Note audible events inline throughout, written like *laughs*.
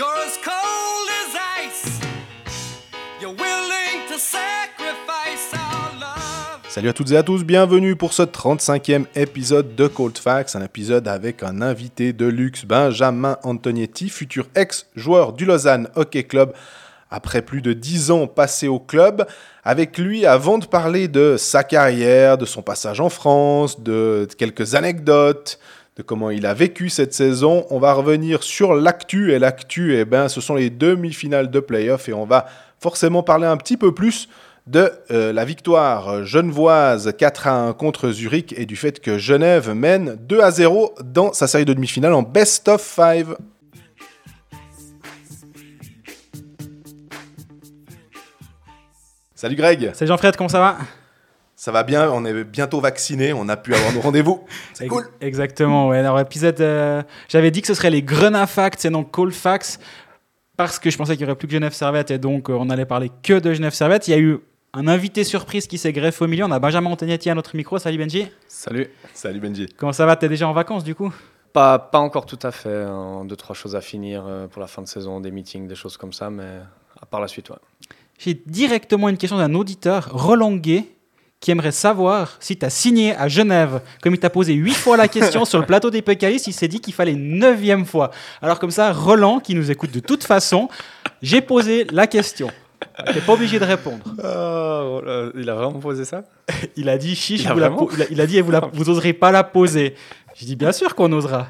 You're as cold as ice. You're willing to sacrifice our love. Salut à toutes et à tous, bienvenue pour ce 35e épisode de Cold Facts, un épisode avec un invité de luxe, Benjamin Antonietti, futur ex-joueur du Lausanne Hockey Club, après plus de 10 ans passés au club. Avec lui, avant de parler de sa carrière, de son passage en France, de quelques anecdotes, comment il a vécu cette saison, on va revenir sur l'actu. Et l'actu, eh ben, ce sont les demi-finales de playoff et on va forcément parler un petit peu plus de euh, la victoire genevoise 4 à 1 contre Zurich et du fait que Genève mène 2 à 0 dans sa série de demi-finales en best of 5. Salut Greg, Salut Jean-Fred, comment ça va? Ça va bien, on est bientôt vacciné, on a pu avoir nos rendez-vous. *laughs* C'est cool. Exactement, ouais. Alors, épisode. euh, J'avais dit que ce serait les Grenat Facts et non Facts parce que je pensais qu'il n'y aurait plus que Genève Servette et donc euh, on allait parler que de Genève Servette. Il y a eu un invité surprise qui s'est greffé au milieu. On a Benjamin Antonietti à notre micro. Salut Benji. Salut. Salut Benji. Comment ça va? T'es déjà en vacances du coup? Pas, pas encore tout à fait. hein. Deux, trois choses à finir euh, pour la fin de saison, des meetings, des choses comme ça, mais à part la suite, ouais. J'ai directement une question d'un auditeur, Roland Gay, qui aimerait savoir si tu as signé à Genève. Comme il t'a posé huit fois la question sur le plateau des Pécaïs, il s'est dit qu'il fallait une neuvième fois. Alors comme ça, Roland, qui nous écoute de toute façon, j'ai posé la question. T'es pas obligé de répondre. il a vraiment posé ça? Il a dit chiche, Il a vous la il a, il a dit vous, la- *laughs* vous oserez pas la poser. J'ai dit bien sûr qu'on osera.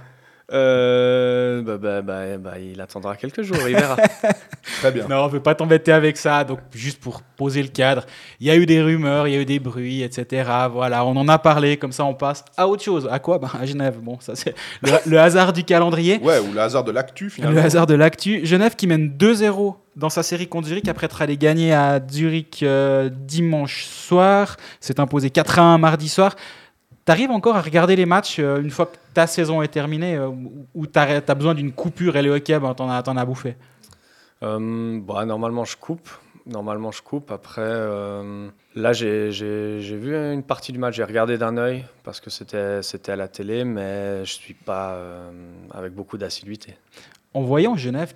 Euh, bah, bah, bah, bah, Il attendra quelques jours, il verra. *laughs* Très bien. Non, on veut pas t'embêter avec ça. Donc, juste pour poser le cadre, il y a eu des rumeurs, il y a eu des bruits, etc. Voilà, on en a parlé. Comme ça, on passe à autre chose. À quoi? Ben, À Genève. Bon, ça, c'est *laughs* le, le hasard du calendrier. Ouais, ou le hasard de l'actu finalement. Le hasard de l'actu. Genève qui mène 2-0 dans sa série contre Zurich après être allé gagner à Zurich euh, dimanche soir. S'est imposé 4-1 mardi soir. T'arrives encore à regarder les matchs euh, une fois que ta saison est terminée euh, ou- t'as as besoin d'une coupure et le hockey, ben, t'en as, as bouffé? Euh, bah, normalement, je coupe. Normalement, je coupe. Après, euh, là, j'ai vu une partie du match. J'ai regardé d'un œil parce que c'était à la télé, mais je suis pas euh, avec beaucoup d'assiduité. en voyant Genève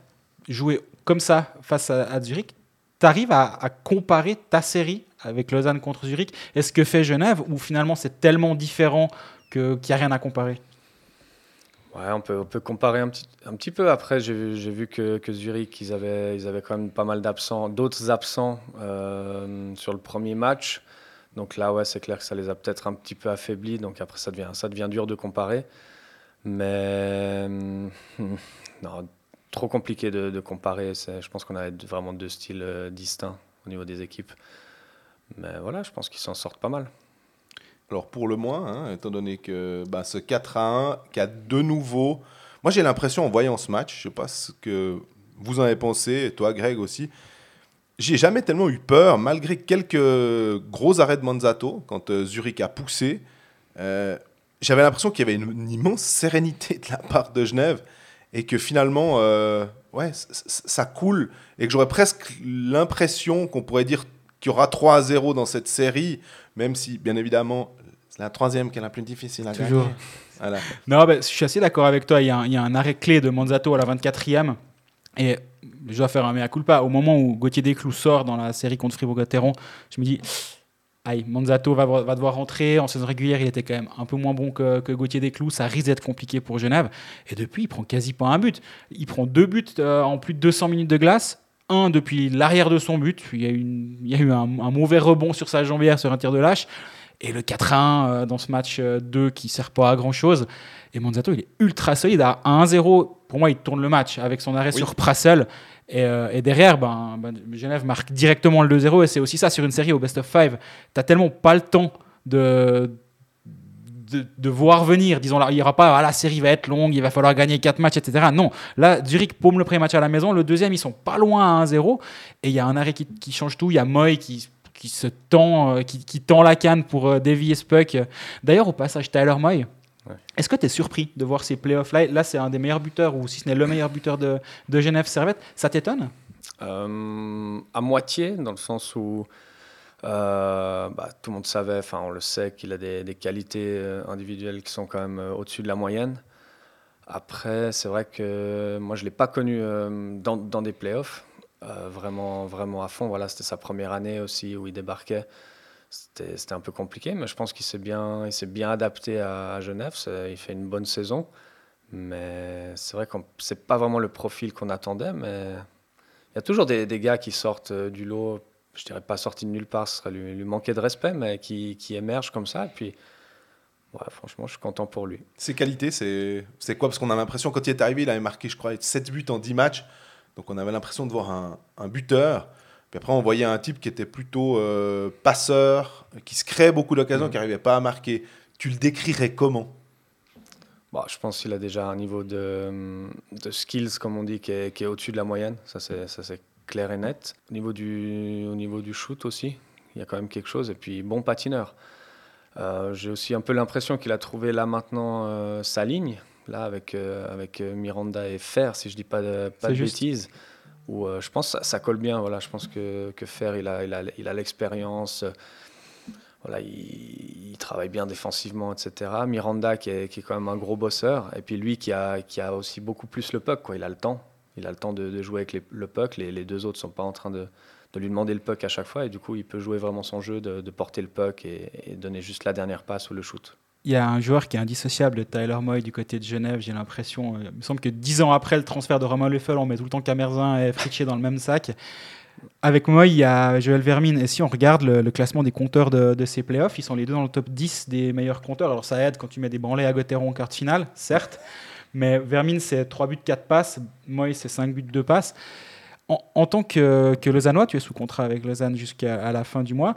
jouer comme ça face à, à Zurich, tu arrives à, à comparer ta série avec Lausanne contre Zurich et ce que fait Genève, ou finalement c'est tellement différent qu'il n'y a rien à comparer? Ouais, on peut, on peut comparer un petit, un petit peu. Après, j'ai vu, que, que Zurich, ils avaient, ils avaient quand même pas mal d'absents, d'autres absents euh, sur le premier match. Donc là, ouais, c'est clair que ça les a peut-être un petit peu affaiblis. Donc après, ça devient, ça devient dur de comparer. Mais hum, non, trop compliqué de, de comparer. Je pense qu'on a vraiment deux styles euh, distincts au niveau des équipes. Mais voilà, je pense qu'ils s'en sortent pas mal. Alors pour le moins, hein, étant donné que bah, ce 4 à 1, qui a de nouveau... Moi j'ai l'impression en voyant ce match, je sais pas ce que vous en avez pensé, toi Greg aussi, j'ai jamais tellement eu peur, malgré quelques gros arrêts de Manzato, quand euh, Zurich a poussé. euh, J'avais l'impression qu'il y avait une, immense sérénité de la part de Genève, et que finalement, euh, ouais, ça coule, et que j'aurais presque l'impression qu'on pourrait dire qu'il y aura 3 à 0 dans cette série, même si, bien évidemment, c'est la troisième qui est la plus difficile à Toujours. gagner. Voilà. Non, ben, je suis assez d'accord avec toi. Il y, a un, il y a un arrêt clé de Manzato à la 24e. Et je dois faire un mea culpa. Au moment où Gauthier Desclous sort dans la série contre Fribourg-Gotteron, je me dis, aïe, Manzato va, va devoir rentrer. En saison régulière, il était quand même un peu moins bon que, que Gauthier Desclous. Ça risque d'être compliqué pour Genève. Et depuis, il prend quasi pas un but. Il prend deux buts euh, en plus de 200 minutes de glace. Un depuis l'arrière de son but. Il y a eu, une- il y a eu un, un mauvais rebond sur sa jambière sur un tir de lâche. Et le 4-1 euh, dans ce match euh, 2 qui sert pas à grand chose. Et Manzato, il est ultra solide. À 1-0, pour moi, il tourne le match avec son arrêt Oui. sur Prassel. Et, euh, et derrière, ben, ben, Genève marque directement le 2-0. Et c'est aussi ça sur une série au best of 5. Tu tellement pas le temps de, de, de voir venir. Disons, là, il n'y aura pas, ah, la série va être longue, il va falloir gagner 4 matchs, etc. Non, là, Zurich paume le premier match à la maison. Le deuxième, ils sont pas loin à 1-0. Et il y a un arrêt qui, qui change tout. Il y a Moy qui, qui se tend, euh, qui, qui tend la canne pour euh, dévier ce puck. D'ailleurs, au passage, Tyler Moy, Ouais. est-ce que tu es surpris de voir ces playoffs-là Là, c'est un des meilleurs buteurs, ou si ce n'est le meilleur buteur de, de Genève Servette. Ça t'étonne? Euh, à moitié, dans le sens où euh, bah, tout le monde savait, enfin on le sait, qu'il a des, qualités euh, individuelles qui sont quand même euh, au-dessus de la moyenne. Après, c'est vrai que moi, je ne l'ai pas connu dans, des playoffs, vraiment, vraiment à fond. Voilà, c'était sa première année aussi où il débarquait. C'était un peu compliqué, mais je pense qu'il s'est bien, bien adapté à, Genève. Il fait une bonne saison. Mais c'est vrai que ce n'est pas vraiment le profil qu'on attendait. Mais il y a toujours des, gars qui sortent du lot, je dirais pas sortis de nulle part, ce serait lui, lui manquer de respect, mais qui, qui émergent comme ça. Et puis, franchement, je suis content pour lui. Ses qualités, c'est quoi? Parce qu'on a l'impression, quand il est arrivé, il avait marqué, je crois, 7 buts en 10 matchs. Donc on avait l'impression de voir un, un, buteur. Puis après, on voyait un type qui était plutôt euh, passeur, qui se créait beaucoup d'occasions, mmh. qui n'arrivait pas à marquer. Tu le décrirais comment? Bah, Je pense qu'il a déjà un niveau de, de, skills, comme on dit, qui est, qui est au-dessus de la moyenne. Ça, c'est clair et net. Au niveau, du, au niveau du shoot aussi, il y a quand même quelque chose. Et puis, bon patineur. Euh, j'ai aussi un peu l'impression qu'il a trouvé là maintenant euh, sa ligne, là avec, euh, avec Miranda et Fer, si je dis pas de, pas de bêtises. Où, je pense que ça, ça, colle bien. Voilà, je pense que, que Fer, il a, il a, il a l'expérience. voilà, il, travaille bien défensivement, etc. Miranda, qui est, qui est, quand même un gros bosseur. Et puis lui, qui a, qui a aussi beaucoup plus le puck. Quoi. Il a le temps. Il a le temps de, jouer avec le puck. Les, les deux autres ne sont pas en train de, lui demander le puck à chaque fois. Et du coup, il peut jouer vraiment son jeu de, porter le puck et, donner juste la dernière passe ou le shoot. Il y a un joueur qui est indissociable, Tyler Moy, du côté de Genève, j'ai l'impression. Euh, il me semble que dix ans après le transfert de Romain Leffel, on met tout le temps Camerzin et Fritchier dans le même sac. Avec Moy, il y a Joël Vermine. Et si on regarde le, classement des compteurs de, de, ces playoffs, ils sont les deux dans le top 10 des meilleurs compteurs. Alors ça aide quand tu mets des branlés à Gauthieron en quart de finale, certes. Mais Vermine, c'est 3 buts, 4 passes. Moy, c'est 5 buts, 2 passes. En, tant que, que, Lausannois, tu es sous contrat avec Lausanne jusqu'à la fin du mois.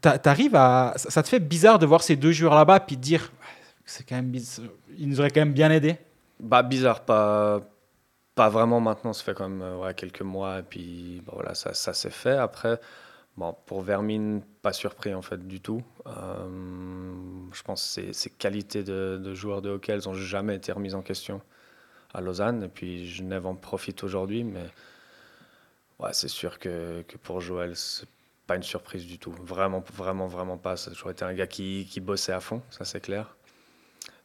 T'arrives à, ça te fait bizarre de voir ces deux joueurs là-bas puis de dire c'est quand même ils nous auraient quand même bien aidé. Bah bizarre, pas pas vraiment maintenant. Ça fait quand même euh, quelques mois et puis bah, voilà ça, ça s'est fait. Après bon pour Vermine pas surpris en fait du tout. Euh, je pense que ses, qualités de, joueur de hockey elles n'ont jamais été remises en question à Lausanne et puis Genève en profite aujourd'hui mais Ouais, c'est sûr que, pour Joël, c'est pas une surprise du tout. Vraiment, vraiment, vraiment pas. Ça a toujours été un gars qui, bossait à fond, ça c'est clair.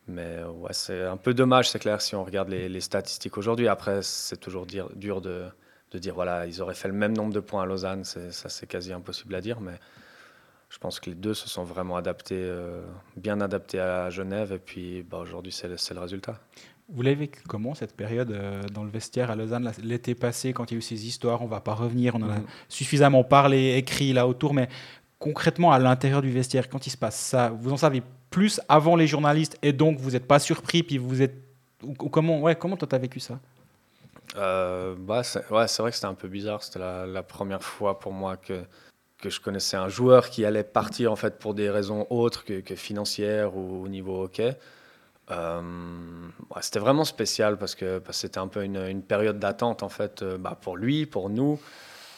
Mais ouais, c'est un peu dommage, c'est clair, si on regarde les, statistiques aujourd'hui. Après, c'est toujours dur de, de, dire, voilà, ils auraient fait le même nombre de points à Lausanne. Ça, c'est quasi impossible à dire. Mais je pense que les deux se sont vraiment adaptés, euh, bien adaptés à Genève. Et puis bah, aujourd'hui, c'est le, le résultat. Vous l'avez vécu comment cette période euh, dans le vestiaire à Lausanne? L'été passé quand il y a eu ces histoires On va pas revenir, on en a mhm. suffisamment parlé, écrit là autour, mais concrètement à l'intérieur du vestiaire, quand il se passe ça, vous en savez plus avant les journalistes et donc vous n'êtes pas surpris, puis vous êtes comment ouais comment toi as vécu ça? Euh, bah c'est vrai que c'était un peu bizarre. C'était la, première fois pour moi que que je connaissais un joueur qui allait partir en fait pour des raisons autres que, financières ou au niveau hockey. Euh, c'était vraiment spécial parce que c'était un peu une, période d'attente en fait euh, bah, pour lui, pour nous,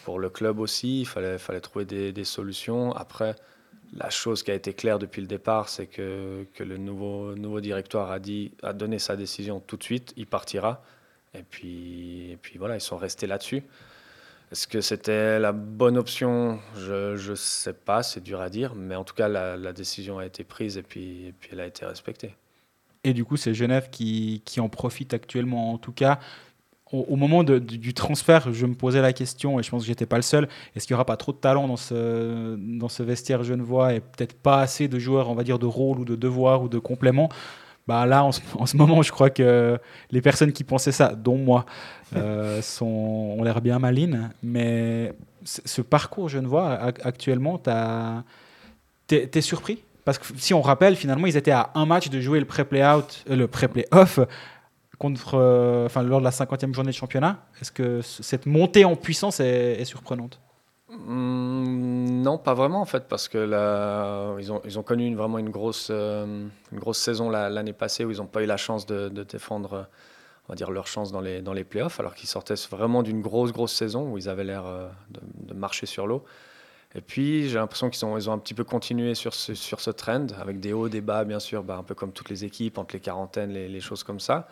pour le club aussi. Il fallait, trouver des, solutions. Après, la chose qui a été claire depuis le départ, c'est que, que, le nouveau, nouveau directoire a, dit, a donné sa décision tout de suite, il partira. Et puis, et puis voilà, ils sont restés là-dessus. Est-ce que c'était la bonne option? Je ne sais pas, c'est dur à dire, mais en tout cas, la, décision a été prise et puis, puis elle a été respectée. Et du coup, c'est Genève qui, qui, en profite actuellement. En tout cas, au, moment du transfert, je me posais la question, et je pense que j'étais pas le seul, est-ce qu'il n'y aura pas trop de talent dans ce, dans ce vestiaire genevois et peut-être pas assez de joueurs, on va dire, de rôle ou de devoir ou de complément? Bah là, *laughs* en ce, moment, je crois que les personnes qui pensaient ça, dont moi, euh, *laughs* sont, ont l'air bien malines. Mais ce parcours genevois, actuellement, tu es surpris? Parce que si on rappelle, finalement, ils étaient à un match de jouer le pré-play-out, euh, le pré-play-off contre, euh, enfin, lors de la 50e journée de championnat. Est-ce que cette montée en puissance est, surprenante? Mmh, Non, pas vraiment en fait, parce que ils, ont, ils ont connu vraiment une grosse, euh, une grosse saison l'année passée où ils n'ont pas eu la chance de, défendre on va dire, leur chance dans les, dans les playoffs, alors qu'ils sortaient vraiment d'une grosse, grosse saison où ils avaient l'air de, de, marcher sur l'eau. Et puis, j'ai l'impression qu'ils ont, ils ont un petit peu continué sur ce, sur ce trend, avec des hauts, des bas, bien sûr, bah, un peu comme toutes les équipes, entre les quarantaines, les choses comme ça.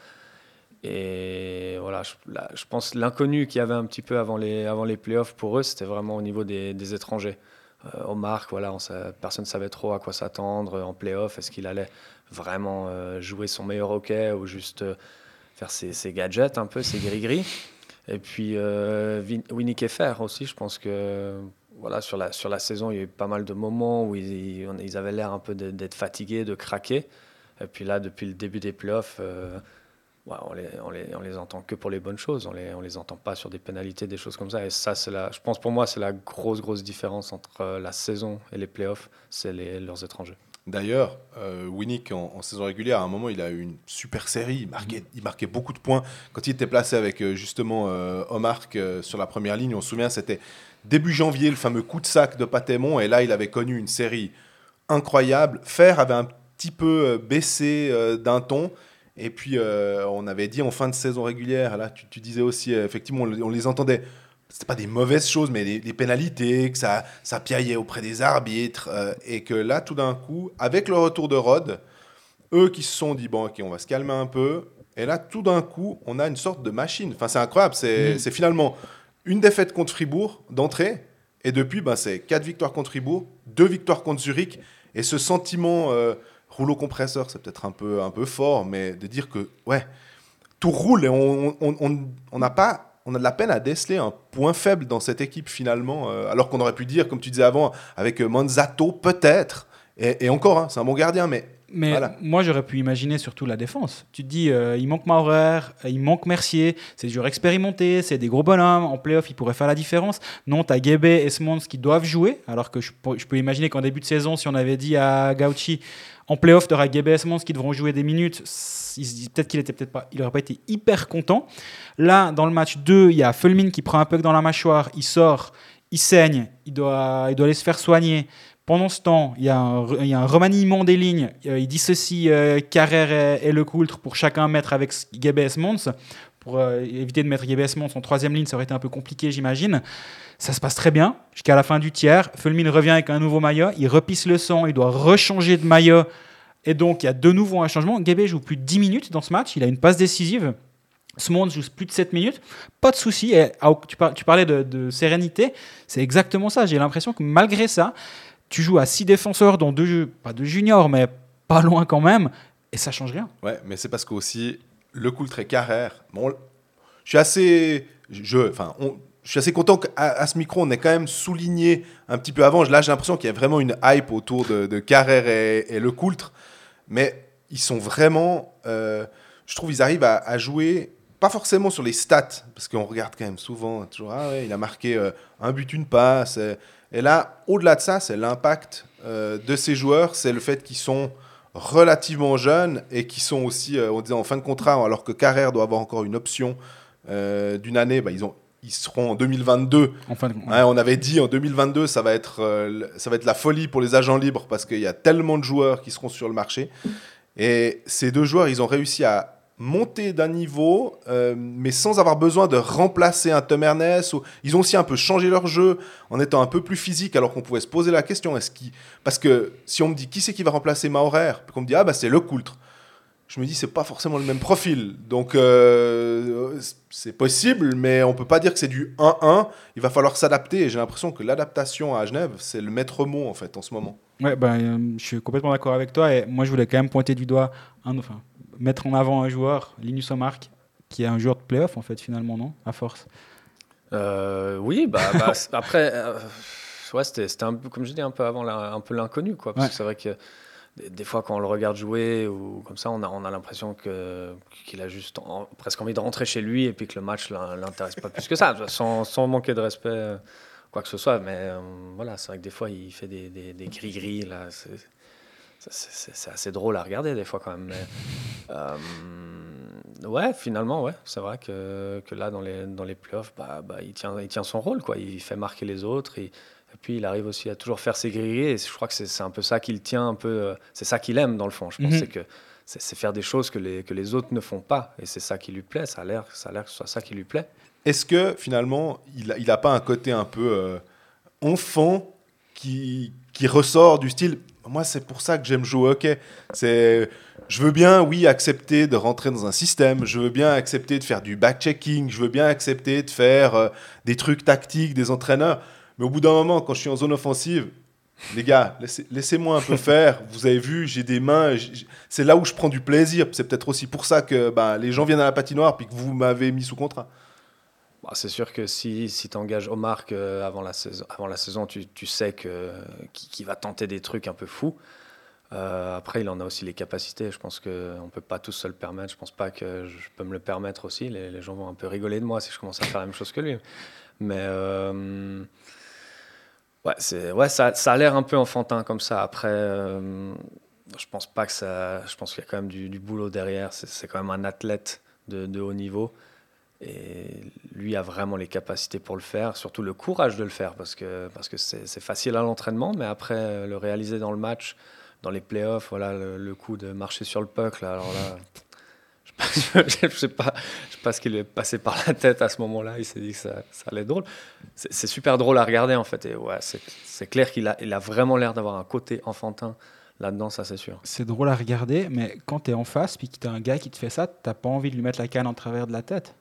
Et voilà, je, je pense l'inconnu qu'il y avait un petit peu avant les, avant les playoffs pour eux, c'était vraiment au niveau des, des étrangers. euh, Omar, voilà, personne ne savait trop à quoi s'attendre en playoff. Est-ce qu'il allait vraiment euh, jouer son meilleur hockey ou juste euh, faire ses, gadgets un peu, ses gris-gris? Et puis euh, Winnie Keffer aussi, je pense que voilà, sur, la, sur la saison, il y a eu pas mal de moments où ils, avaient l'air un peu d'être fatigués, de craquer. Et puis là, depuis le début des playoffs, ouais, on, les, on, les, on les entend que pour les bonnes choses. On les, on les entend pas sur des pénalités, des choses comme ça. Et ça, c'est la, je pense pour moi, c'est la grosse, grosse différence entre euh, la saison et les playoffs, c'est les, leurs étrangers. D'ailleurs, euh, Winnick, en, en saison régulière, à un moment, il a eu une super série. Il marquait, il marquait beaucoup de points. Quand il était placé avec euh, justement euh, Omar euh, sur la première ligne, on se souvient, c'était début janvier, le fameux coup de sac de Patémon. Et là, il avait connu une série incroyable. Fer avait un petit peu baissé d'un ton. Et puis, euh, on avait dit en fin de saison régulière, là, tu, tu disais aussi, euh, effectivement, on, on les entendait. C'était pas des mauvaises choses, mais des, des pénalités, que ça, ça piaillait auprès des arbitres. euh, et que là, tout d'un coup, avec le retour de Rod, eux qui se sont dit, bon, ok, on va se calmer un peu. Et là, tout d'un coup, on a une sorte de machine. Enfin, c'est incroyable. C'est c'est finalement une défaite contre Fribourg d'entrée. Et depuis, ben, c'est quatre victoires contre Fribourg, deux victoires contre Zurich. Et ce sentiment rouleau compresseur, c'est peut-être un peu, un peu fort, mais de dire que, ouais, tout roule et on on- on- n'a pas. On a de la peine à déceler un point faible dans cette équipe finalement, euh, alors qu'on aurait pu dire, comme tu disais avant, avec euh, Manzato, peut-être. Et, et encore, hein, c'est un bon gardien, mais Mais Voilà. moi, j'aurais pu imaginer surtout la défense. Tu te dis, euh, il manque Maurer, il manque Mercier, c'est des joueurs expérimentés, c'est des gros bonhommes. En playoff, ils pourraient faire la différence. Non, tu as Guébé et Smons qui doivent jouer. Alors que je, peux- je peux imaginer qu'en début de saison, si on avait dit à Gauchi, en playoff, tu auras Guébé et Smons qui devront jouer des minutes, peut-être qu'il était peut-être pas, il aurait pas été hyper content. Là, dans le match 2, il y a Fulmin qui prend un puck dans la mâchoire, il sort, il saigne, il doit, il doit aller se faire soigner. Pendant ce temps, il y a un, remaniement des lignes. Euh, il dissocie euh, Carrère et, et Le Coultre pour chacun mettre avec Gebes Mons. Pour euh, éviter de mettre Gebes Mons en troisième ligne, ça aurait été un peu compliqué, j'imagine. Ça se passe très bien jusqu'à la fin du tiers. Fulmin revient avec un nouveau maillot. Il repisse le sang. Il doit rechanger de maillot. Et donc, il y a de nouveau un changement. Gebé joue plus de 10 minutes dans ce match. Il a une passe décisive. Smons joue plus de 7 minutes. Pas de souci. Ah, tu, par- tu parlais de, de sérénité. C'est exactement ça. J'ai l'impression que malgré ça, tu joues à 6 défenseurs, dont deux, pas de juniors, mais pas loin quand même. Et ça change rien. Ouais, mais c'est parce qu'aussi, le Coultre et Carrère, bon, je suis assez, je, enfin, je suis assez content qu'à ce micro, on ait quand même souligné un petit peu avant. Là, j'ai l'impression qu'il y a vraiment une hype autour de, Carrère et, le Coultre, mais ils sont vraiment, euh, je trouve, ils arrivent à, jouer. Pas forcément sur les stats, parce qu'on regarde quand même souvent, toujours, ah ouais, il a marqué euh, un but, une passe. Et là, au-delà de ça, c'est l'impact euh, de ces joueurs, c'est le fait qu'ils sont relativement jeunes et qui sont aussi, euh, on disait, en fin de contrat, alors que Carrère doit avoir encore une option euh, d'une année, bah, ils, ont, ils seront en 2022. En fin de compte. Ouais, on avait dit en 2022, ça va, être, euh, ça va être la folie pour les agents libres parce qu'il y a tellement de joueurs qui seront sur le marché. Et ces deux joueurs, ils ont réussi à monter d'un niveau, euh, mais sans avoir besoin de remplacer un Tom Ernest. Ils ont aussi un peu changé leur jeu en étant un peu plus physique, alors qu'on pouvait se poser la question est-ce qu'il... Parce que si on me dit qui c'est qui va remplacer Maurer, puis qu'on me dit ah bah c'est le Coultre, je me dis c'est pas forcément le même profil. Donc euh, c'est possible, mais on peut pas dire que c'est du 1-1. Il va falloir s'adapter. Et j'ai l'impression que l'adaptation à Genève, c'est le maître mot en fait en ce moment. Ouais, ben, je suis complètement d'accord avec toi. Et moi, je voulais quand même pointer du doigt, un, enfin, mettre en avant un joueur, Linus Omark, qui est un joueur de playoff, en fait, finalement, non À force. Euh, oui, bah, *laughs* bah, après, euh, ouais, c'était un peu, comme je dis, un peu avant, la- un peu l'inconnu, quoi. Parce Ouais. que c'est vrai que des, des fois, quand on le regarde jouer ou comme ça, on a, on a l'impression qu'il a juste en- presque envie de rentrer chez lui et puis que le match l'in- l'intéresse pas plus que ça, *laughs* sans, sans manquer de respect, euh, quoi que ce soit. Mais euh, voilà, c'est vrai que des fois, il fait des, des, des gris-gris, là. C'est- assez drôle à regarder des fois quand même. Mais, *laughs* euh, ouais, finalement, ouais, c'est vrai que, que là, dans les, dans les playoffs, bah, bah, il, tient, il tient son rôle. Quoi. Il fait marquer les autres. Et, et puis, il arrive aussi à toujours faire ses grilles. Et je crois que c'est un peu ça qu'il tient, un peu. euh, C'est ça qu'il aime, dans le fond. Je pense Mhm. c'est que c'est faire des choses que les, que les autres ne font pas. Et c'est ça qui lui plaît. Ça a l'air ça a l'air que ce soit ça qui lui plaît. Est-ce que finalement, il n'a il a pas un côté un peu euh, enfant qui, qui ressort du style Moi, c'est pour ça que j'aime jouer au hockey. C'est, je veux bien, oui, accepter de rentrer dans un système. Je veux bien accepter de faire du back-checking. Je veux bien accepter de faire euh, des trucs tactiques des entraîneurs. Mais au bout d'un moment, quand je suis en zone offensive, les gars, laissez- laissez-moi un peu *laughs* faire. Vous avez vu, j'ai des mains. C'est là où je prends du plaisir. C'est peut-être aussi pour ça que bah, les gens viennent à la patinoire puis que vous m'avez mis sous contrat. Bah, c'est sûr que si, si tu engages Omar que avant, la saison, avant la saison, tu, tu sais que, qu'il, va tenter des trucs un peu fous. Euh, après, il en a aussi les capacités. Je pense qu'on ne peut pas tous se le permettre. Je pense pas que je peux me le permettre aussi. Les, gens vont un peu rigoler de moi si je commence à faire la même chose que lui. Mais euh, ouais, ouais, ça, ça a l'air un peu enfantin comme ça. Après, euh, je pense pas que ça. Je pense qu'il y a quand même du, boulot derrière. C'est, c'est quand même un athlète de, de haut niveau. Et lui a vraiment les capacités pour le faire, surtout le courage de le faire, parce que parce que c'est facile à l'entraînement, mais après euh, le réaliser dans le match, dans les playoffs, voilà le, coup de marcher sur le puck, là, alors là, *laughs* je je sais pas, pas ce qui lui est passé par la tête à ce moment-là. Il s'est dit que ça, ça allait être drôle. C'est super drôle à regarder en fait, c'est clair qu'il a il a vraiment l'air d'avoir un côté enfantin là-dedans, ça c'est sûr. C'est drôle à regarder, mais quand tu es en face, puis que tu as un gars qui te fait ça, t'as pas envie de lui mettre la canne en travers de la tête.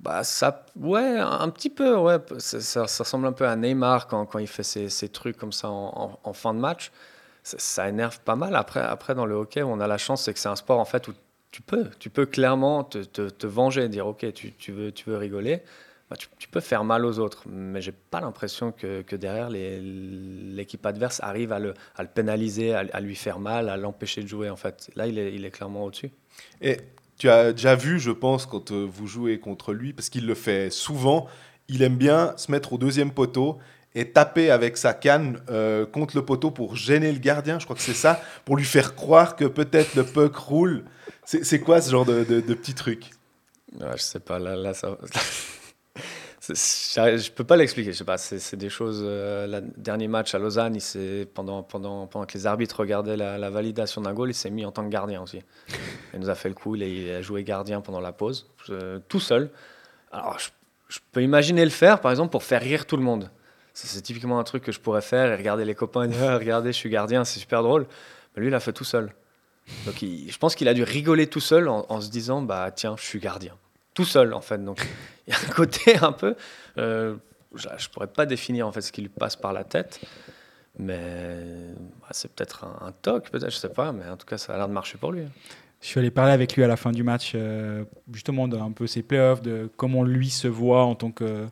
Bah ça, ouais, un petit peu, ouais. Ça, ça, ressemble un peu à Neymar quand, quand il fait ses, ses trucs comme ça en, fin de match. Ça, énerve pas mal. Après, après, dans le hockey, on a la chance, c'est que c'est un sport en fait où tu peux, tu peux clairement te, te, te venger, dire ok, tu, tu veux, tu veux rigoler. Bah, tu, peux faire mal aux autres, mais j'ai pas l'impression que, que derrière l'équipe adverse arrive à le, à le pénaliser, à, à lui faire mal, à l'empêcher de jouer en fait. Là, il est, il est clairement au-dessus. Et tu as déjà vu, je pense, quand euh, vous jouez contre lui, parce qu'il le fait souvent, il aime bien se mettre au deuxième poteau et taper avec sa canne euh, contre le poteau pour gêner le gardien, je crois que c'est ça, pour lui faire croire que peut-être le puck roule. C'est quoi ce genre de, de, de petit truc? Ouais, je sais pas, là, là ça. Je peux pas l'expliquer, je sais pas, c'est des choses. euh, le dernier match à Lausanne, il pendant, pendant, pendant que les arbitres regardaient la, la validation d'un goal, il s'est mis en tant que gardien aussi. Il nous a fait le coup, il a, il a joué gardien pendant la pause, euh, tout seul. Alors, je, peux imaginer le faire, par exemple, pour faire rire tout le monde. C'est typiquement un truc que je pourrais faire et regarder les copains *laughs* et dire Regardez, je suis gardien, c'est super drôle. Mais lui, il a fait tout seul. Donc, je pense qu'il a dû rigoler tout seul en, en se disant Bah, tiens, je suis gardien. Tout seul, en fait. Donc, il y a un côté *laughs* un peu. euh, je ne pourrais pas définir en fait ce qui lui passe par la tête. Mais bah, c'est peut-être un, un toc, peut-être, je sais pas. Mais en tout cas, ça a l'air de marcher pour lui. Je suis allé parler avec lui à la fin du match, euh, justement, d'un peu ses playoffs, de comment lui se voit en tant que,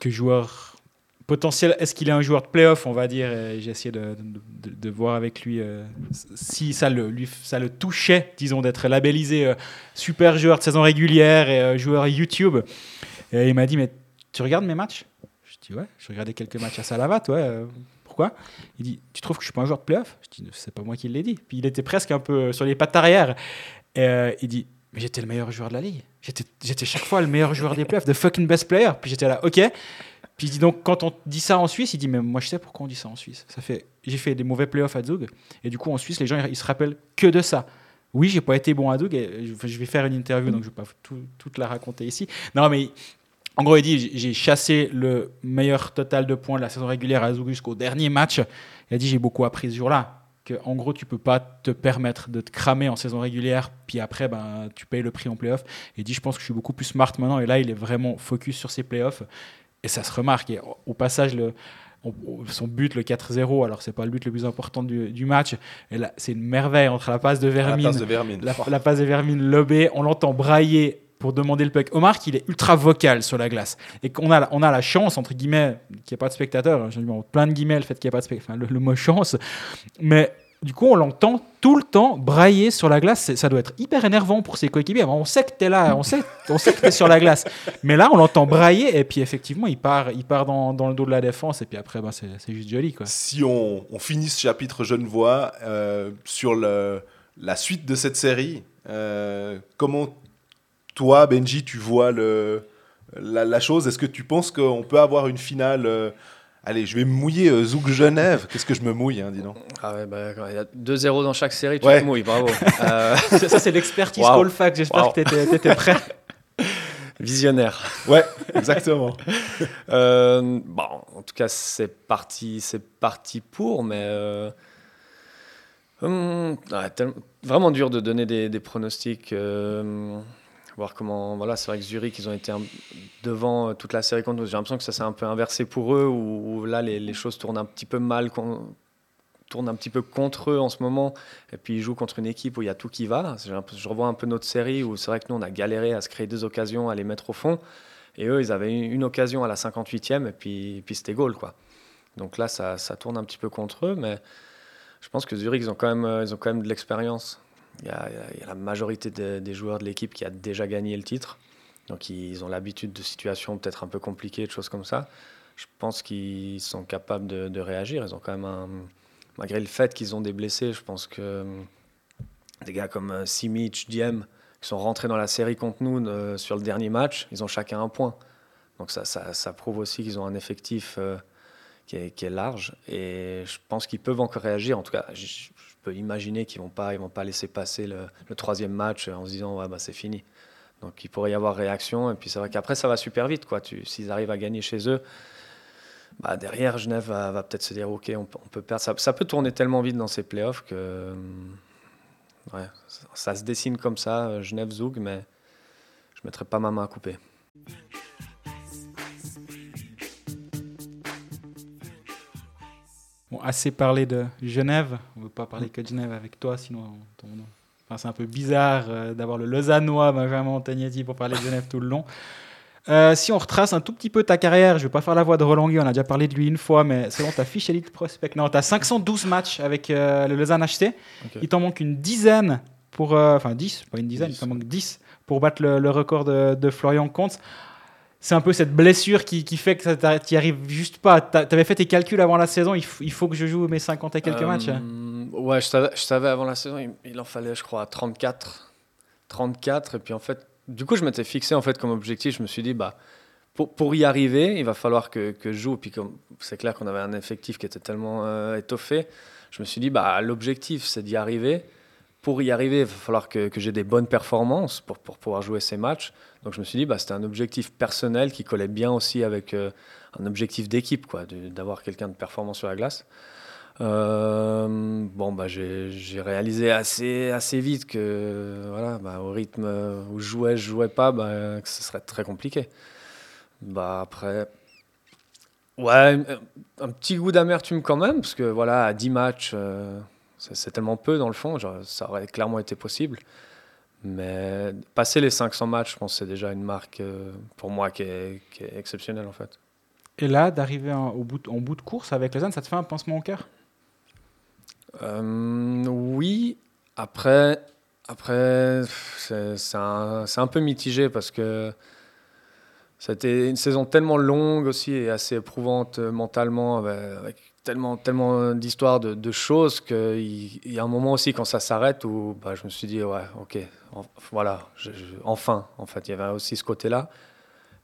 que joueur potentiel. Est-ce qu'il est un joueur de playoff, on va dire J'ai essayé de, de- voir avec lui euh, si ça le, ça le touchait, disons, d'être labellisé euh, super joueur de saison régulière et joueur YouTube. Et il m'a dit, mais tu regardes mes matchs? Je dis, ouais, je regardais quelques matchs à Salavat, ouais. euh, pourquoi? Il dit, tu trouves que je suis pas un joueur de playoff? Je dis, c'est pas moi qui l'ai dit. Puis il était presque un peu sur les pattes arrière. Et euh, il dit, mais j'étais le meilleur joueur de la ligue. J'étais, chaque fois le meilleur joueur des playoffs, the fucking best player. Puis j'étais là, ok. Puis il dit donc quand on dit ça en Suisse, il dit mais moi je sais pourquoi on dit ça en Suisse. Ça fait, j'ai fait des mauvais playoffs à Zug et du coup en Suisse les gens ils, se rappellent que de ça. Oui, j'ai pas été bon à je, je vais faire une interview donc je vais pas tout, toute la raconter ici. Non mais en gros il dit j'ai- chassé le meilleur total de points de la saison régulière à jusqu'au dernier match. Il a dit j'ai beaucoup appris ce jour-là. En gros, tu peux pas te permettre de te cramer en saison régulière, puis après, ben, tu payes le prix en playoff. Et il dit, je pense que je suis beaucoup plus smart maintenant. Et là, il est vraiment focus sur ses playoffs. Et ça se remarque. Et au- passage, le, son but, le 4-0, alors c'est pas le but le plus important du, du match. Et là, c'est une merveille entre la passe de à la Vermine, place de Vermine la, la passe de Vermine lobée, on l'entend brailler pour demander le puck. Omar, qu'il est ultra vocal sur la glace. Et qu'on a, on a la chance, entre guillemets, qu'il n'y ait pas de spectateurs. hein, J'ai plein de guillemets le fait qu'il n'y ait pas de spectateurs. Le, mot chance. Mais du coup, on l'entend tout le temps brailler sur la glace. Ça doit être hyper énervant pour ses coéquipiers. On sait que tu es là, on sait, on sait que tu es sur la glace. Mais là, on l'entend brailler. Et puis, effectivement, il part, il part dans, dans le dos de la défense. Et puis après, ben, c'est juste joli. Quoi. Si on, finit ce chapitre Genevois euh, sur la suite de cette série, euh, comment toi, Benji, tu vois le, la, la chose Est-ce que tu penses qu'on peut avoir une finale euh, Allez, je vais me mouiller euh, Zouk Genève. Qu'est-ce que je me mouille, hein, dis donc. Ah ouais, bah, il y a 2-0 dans chaque série, tu Ouais. te mouilles, bravo. *laughs* Euh, ça, ça, c'est l'expertise Wow. Colfax. J'espère Wow. que tu étais, prêt. *laughs* visionnaire. Ouais, exactement. *laughs* Euh, bon, en tout cas, c'est parti, c'est parti pour, mais euh, hum, ouais, vraiment dur de donner des, des pronostics. Voir comment, voilà, c'est vrai que Zurich, ils ont été devant euh, toute la série contre nous. J'ai l'impression que ça s'est un peu inversé pour eux, où, là les, choses tournent un petit peu mal, tournent un petit peu contre eux en ce moment. Et puis ils jouent contre une équipe où il y a tout qui va. Je revois un peu notre série où c'est vrai que nous on a galéré à se créer des occasions, à les mettre au fond. Et eux, ils avaient une, une occasion à la 58e et puis, puis c'était goal. Quoi. Donc là, ça, ça tourne un petit peu contre eux, mais je pense que Zurich, ils ont quand même, euh, ils ont quand même de l'expérience. Il y, a, la majorité des- joueurs de l'équipe qui a déjà gagné le titre. Donc ils ont l'habitude de situations peut-être un peu compliquées, de choses comme ça. Je pense qu'ils sont capables de, réagir. Ils ont quand même un... Malgré le fait qu'ils ont des blessés, je pense que euh, des gars comme euh, Simic, Diem, qui sont rentrés dans la série contre nous euh, sur le dernier match, ils ont chacun un point. Donc ça, prouve aussi qu'ils ont un effectif qui, est, qui est large. Et je pense qu'ils peuvent encore réagir. En tout cas, je imaginer qu'ils vont, vont pas laisser passer le, troisième match en se disant bah, c'est fini. Donc il pourrait y avoir réaction. Et puis c'est vrai qu'après, ça va super vite. quoi. S'ils arrivent à gagner chez eux, bah, derrière, Genève va, peut-être se dire ok, on, peut- perdre. Ça, peut tourner tellement vite dans ces playoffs que ouais, ça, se dessine comme ça, euh, Genève-Zoug, mais je ne mettrai pas ma main à couper. Bon, assez parlé de Genève. On ne veut pas parler que de Genève avec toi, sinon on- on- enfin, c'est un peu bizarre euh, d'avoir le Lausannois Benjamin Antagnetti pour parler de Genève tout le long. Euh, si on retrace un tout petit peu ta carrière, je ne vais pas faire la voix de Roland Guy, on a déjà parlé de lui une fois, mais selon ta fiche Elite Prospect, non, tu as 512 matchs avec euh, le Lausanne. Ok. Il t'en manque une dizaine pour. Enfin, 10, pas une dizaine, il t'en manque 10 pour battre le, le record de, de Florian Comte. C'est un peu cette blessure qui, fait que tu n'y arrives juste pas. Tu avais fait tes calculs avant la saison, il, faut que je joue mes 50 et quelques Euh, matchs. hein. Ouais, je savais, avant la saison, il, en fallait, je crois, 34. 34. Et puis en fait, du coup, je m'étais fixé en fait comme objectif. Je me suis dit, bah, pour, y arriver, il va falloir que, que je joue. Puis comme c'est clair qu'on avait un effectif qui était tellement euh, étoffé, je me suis dit, bah, l'objectif, c'est d'y arriver. Pour y arriver, il va falloir que, que j'ai des bonnes performances pour pouvoir jouer ces matchs. Donc je me suis dit, bah, c'était un objectif personnel qui collait bien aussi avec euh, un objectif d'équipe, quoi, d'avoir quelqu'un de performant sur la glace. Euh, bon, bah, j'ai réalisé assez, assez vite que, voilà, bah, au rythme où je jouais, je jouais pas, bah, que ce serait très compliqué. Bah, après, ouais, un- petit goût d'amertume quand même, parce que voilà, à 10 matchs, euh, c'est tellement peu dans le fond, ça aurait clairement été possible. Mais passer les 500 matchs, je pense que c'est déjà une marque euh, pour moi qui est, qui est exceptionnelle en fait. Et là, d'arriver en, au bout de- en bout de course avec Lausanne, ça te fait un pansement au cœur? Euh, oui, après, après c'est c'est un, c'est un peu mitigé parce que c'était une saison tellement longue aussi et assez éprouvante euh, mentalement avec, avec tellement, tellement d'histoires, de, de choses qu'il il y a un moment aussi quand ça s'arrête où bah, je me suis dit, ouais, ok, voilà, enfin, en fait, il y avait aussi ce côté-là.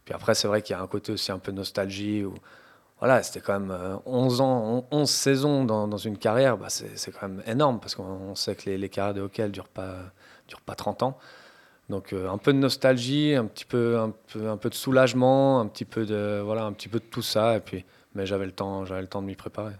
Puis après, c'est vrai qu'il y a un côté aussi un peu nostalgie où voilà, c'était quand même euh, 11 ans, on- 11 saisons dans, dans une carrière, bah, c'est quand même énorme parce qu'on on sait que les, les carrières de hockey ne durent pas, durent pas 30 ans. Donc euh, un peu de nostalgie, un petit peu, un peu, un peu de soulagement, un petit peu de, voilà, un petit peu de tout ça. Et puis, mais j'avais le temps, j'avais le temps de m'y préparer.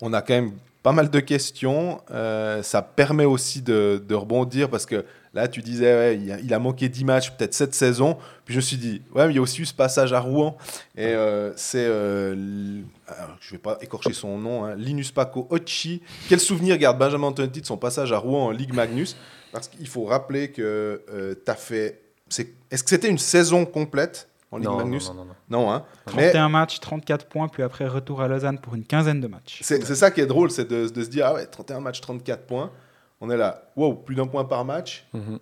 On a quand même pas mal de questions. Euh, ça permet aussi de, rebondir parce que là, tu disais, il, a, manqué 10 matchs, peut-être cette saison. Puis je me suis dit, ouais, mais il y a aussi eu ce passage à Rouen. Et euh, c'est. euh, je vais pas écorcher son nom, hein, Linus Paco Ochi. Quel souvenir garde Benjamin Antonetti de son passage à Rouen en Ligue Magnus? Parce qu'il faut rappeler que tu as fait. Est-ce que c'était une saison complète? En Ligue non, non, Magnus non, non, non. Non, hein. Mais 31 matchs, 34 points, puis après retour à Lausanne pour une quinzaine de matchs. c'est ça qui est drôle, c'est de, de se dire, ah ouais, 31 matchs, 34 points. On est là, wow, plus d'un point par match. Mhm.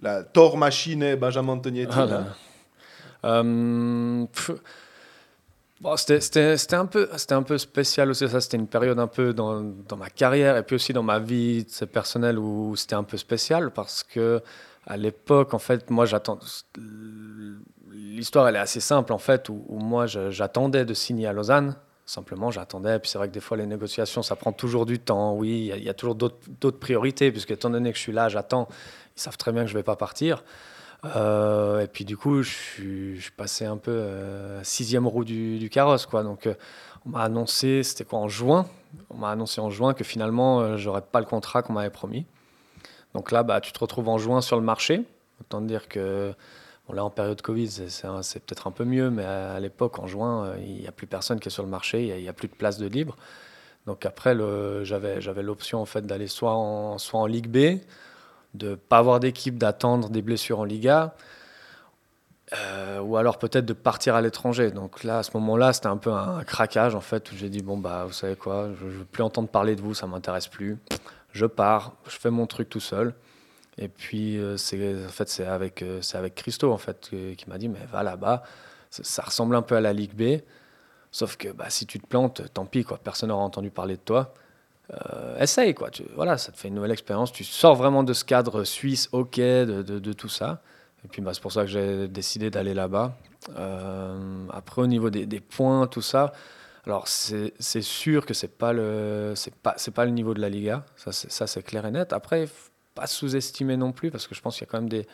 La Thor Machine et Benjamin Antonietti. Ah là. Euh. Bon, c'était- un, peu- c'était un peu spécial aussi, ça c'était une période un peu dans, dans ma carrière et puis aussi dans ma vie personnelle où c'était un peu spécial parce que à l'époque, en fait, moi j'attends. L'histoire elle est assez simple en fait, où, moi j'attendais de signer à Lausanne. Simplement, j'attendais. Puis c'est vrai que des fois, les négociations, ça prend toujours du temps. Oui, il y a- toujours d'autres priorités, puisque étant donné que je suis là, j'attends. Ils savent très bien que je vais pas partir. Euh, et puis du coup, je suis, passé un peu euh, sixième roue du, carrosse, quoi. Donc, euh, on m'a annoncé, c'était quoi en juin? On m'a annoncé en juin que finalement, euh, j'aurais pas le contrat qu'on m'avait promis. Donc là, bah, tu te retrouves en juin sur le marché. Autant dire que Bon, là, en période Covid, c'est- peut-être un peu mieux, mais à, l'époque, en juin, euh, il n'y a plus personne qui est sur le marché, il n'y a, plus de place de libre. Donc après, j'avais l'option en fait d'aller soit en, Ligue B, de pas avoir d'équipe, d'attendre des blessures en Liga, euh, ou alors peut-être de partir à l'étranger. Donc là, à ce moment-là, c'était un peu un, craquage en fait, où j'ai dit bon bah, vous savez quoi, je, je veux plus entendre parler de vous, ça m'intéresse plus. Je pars, je fais mon truc tout seul. Et puis euh, c'est en fait avec euh, c'est avec Christo en fait qui m'a dit mais va là-bas, ça, ressemble un peu à la Ligue B, sauf que bah, si tu te plantes, tant pis quoi, personne n'aura entendu parler de toi. Euh, essaye quoi, voilà, ça te fait une nouvelle expérience. Tu sors vraiment de ce cadre suisse, ok, de, de- tout ça. Et puis bah, c'est pour ça que j'ai décidé d'aller là-bas. Après au niveau des, points, tout ça, alors c'est sûr que c'est pas pas pas le niveau de la Liga, ça c'est ça c'est clair et net. Après pas sous-estimer non plus parce que je pense qu'il y a quand même des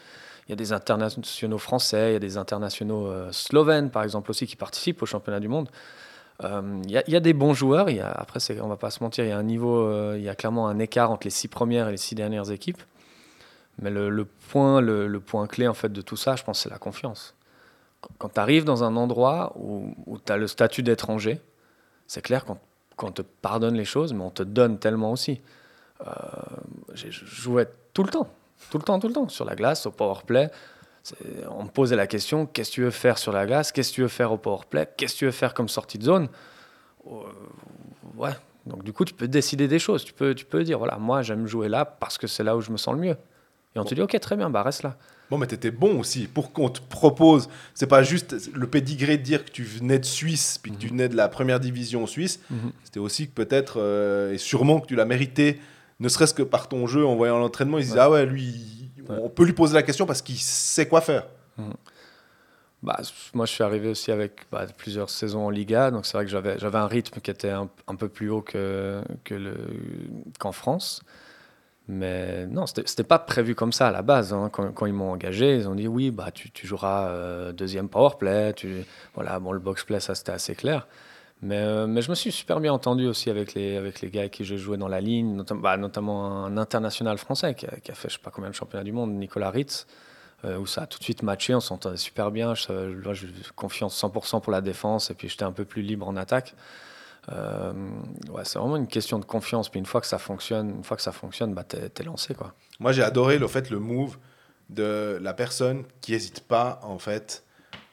il y a des internationaux français, il y a des internationaux euh, slovènes par exemple aussi qui participent au championnat du monde. Euh, Il y, a- des bons joueurs. Y a, après, on va pas se mentir, il y a un niveau, euh, il y a clairement un écart entre les six premières et les six dernières équipes. Mais le, point, le, point clé en fait de tout ça, je pense, c'est la confiance. Quand- tu arrives dans un endroit où, tu as le statut d'étranger, c'est clair qu'on te pardonne les choses, mais on te donne tellement aussi. Euh, j'ai- je jouais tout le temps, tout le temps, tout le temps, sur la glace, au power play. On me posait la question qu'est-ce que tu veux faire sur la glace? Qu'est-ce que tu veux faire au power play? Qu'est-ce que tu veux faire comme sortie de zone? Euh, Ouais. Donc du coup, tu peux décider des choses. Tu peux, tu peux dire voilà, moi j'aime jouer là parce que c'est là où je me sens le mieux. Et on te dit ok, très bien, bah reste là. Bon, mais t'étais bon aussi. Pour qu'on te propose, c'est pas juste le pédigré de dire que tu venais de Suisse, puis que tu venais de la première division suisse. Mhm. C'était aussi que peut-être, euh, et sûrement que tu l'as mérité, ne serait-ce que par ton jeu en voyant l'entraînement. Ils se Ouais. ah ouais, lui, on peut lui poser la question parce qu'il sait quoi faire. Bah, moi, je suis arrivé aussi avec bah, plusieurs saisons en Liga, donc c'est vrai que j'avais, j'avais un rythme qui était un, un peu plus haut que, que le, qu'en France. Mais non, c'était, c'était pas prévu comme ça à la base. hein. Quand, quand ils m'ont engagé, ils ont dit oui, bah, tu, tu joueras euh, deuxième power play. Tu, voilà, bon, le box play, ça c'était assez clair. Mais, euh, mais je me suis super bien entendu aussi avec les, avec les gars avec qui j'ai joué dans la ligne, notam- bah, notamment un international français qui a, qui a fait je sais pas combien de championnats du monde, Nicolas Ritz euh, où ça a tout de suite matché, on s'entendait super bien. Je, là, j'ai confiance 100% pour la défense et puis j'étais un peu plus libre en attaque. Euh, ouais, c'est vraiment une question de confiance. Puis une fois que ça fonctionne, une fois que ça fonctionne, bah t'es, t'es lancé quoi. Moi, j'ai adoré le fait, le move de la personne qui n'hésite pas, en fait,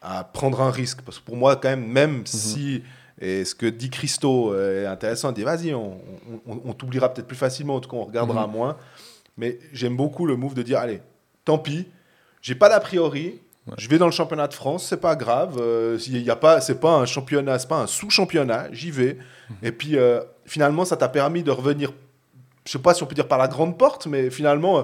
à prendre un risque. Parce que pour moi, quand même, même si, et ce que dit Christo euh, est intéressant, il dit, vas-y, on, on- on t'oubliera peut-être plus facilement, en tout cas, on regardera Mhm. moins. Mais j'aime beaucoup le move de dire, allez, tant pis, j'ai pas d'a priori, Ouais. je vais dans le championnat de France, c'est pas grave, euh, il y a pas, c'est pas un championnat, c'est pas un sous-championnat, j'y vais. Et puis, euh, finalement, ça t'a permis de revenir je sais pas si on peut dire par la grande porte, mais finalement, euh,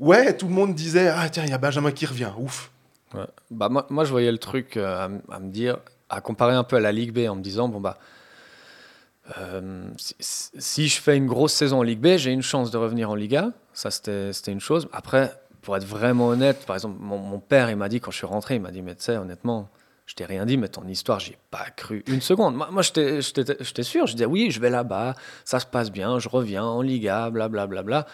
ouais, tout le monde disait Ah, tiens, il y a Benjamin qui revient, ouf. Ouais. Bah, moi, moi, je voyais le truc euh, à me dire, à comparer un peu à la Ligue B en me disant, bon, bah, euh, si, je fais une grosse saison en Ligue B, j'ai une chance de revenir en Liga. Ça, c'était une chose. Après, pour être vraiment honnête, par exemple, mon, père, il m'a dit, quand je suis rentré, il m'a dit, mais tu sais, honnêtement, je t'ai rien dit, mais ton histoire, j'y ai pas cru une seconde. Moi, moi j'étais sûr. Je disais, oui, je vais là-bas, ça se passe bien, je reviens en Liga, blablabla. Bla, bla, bla.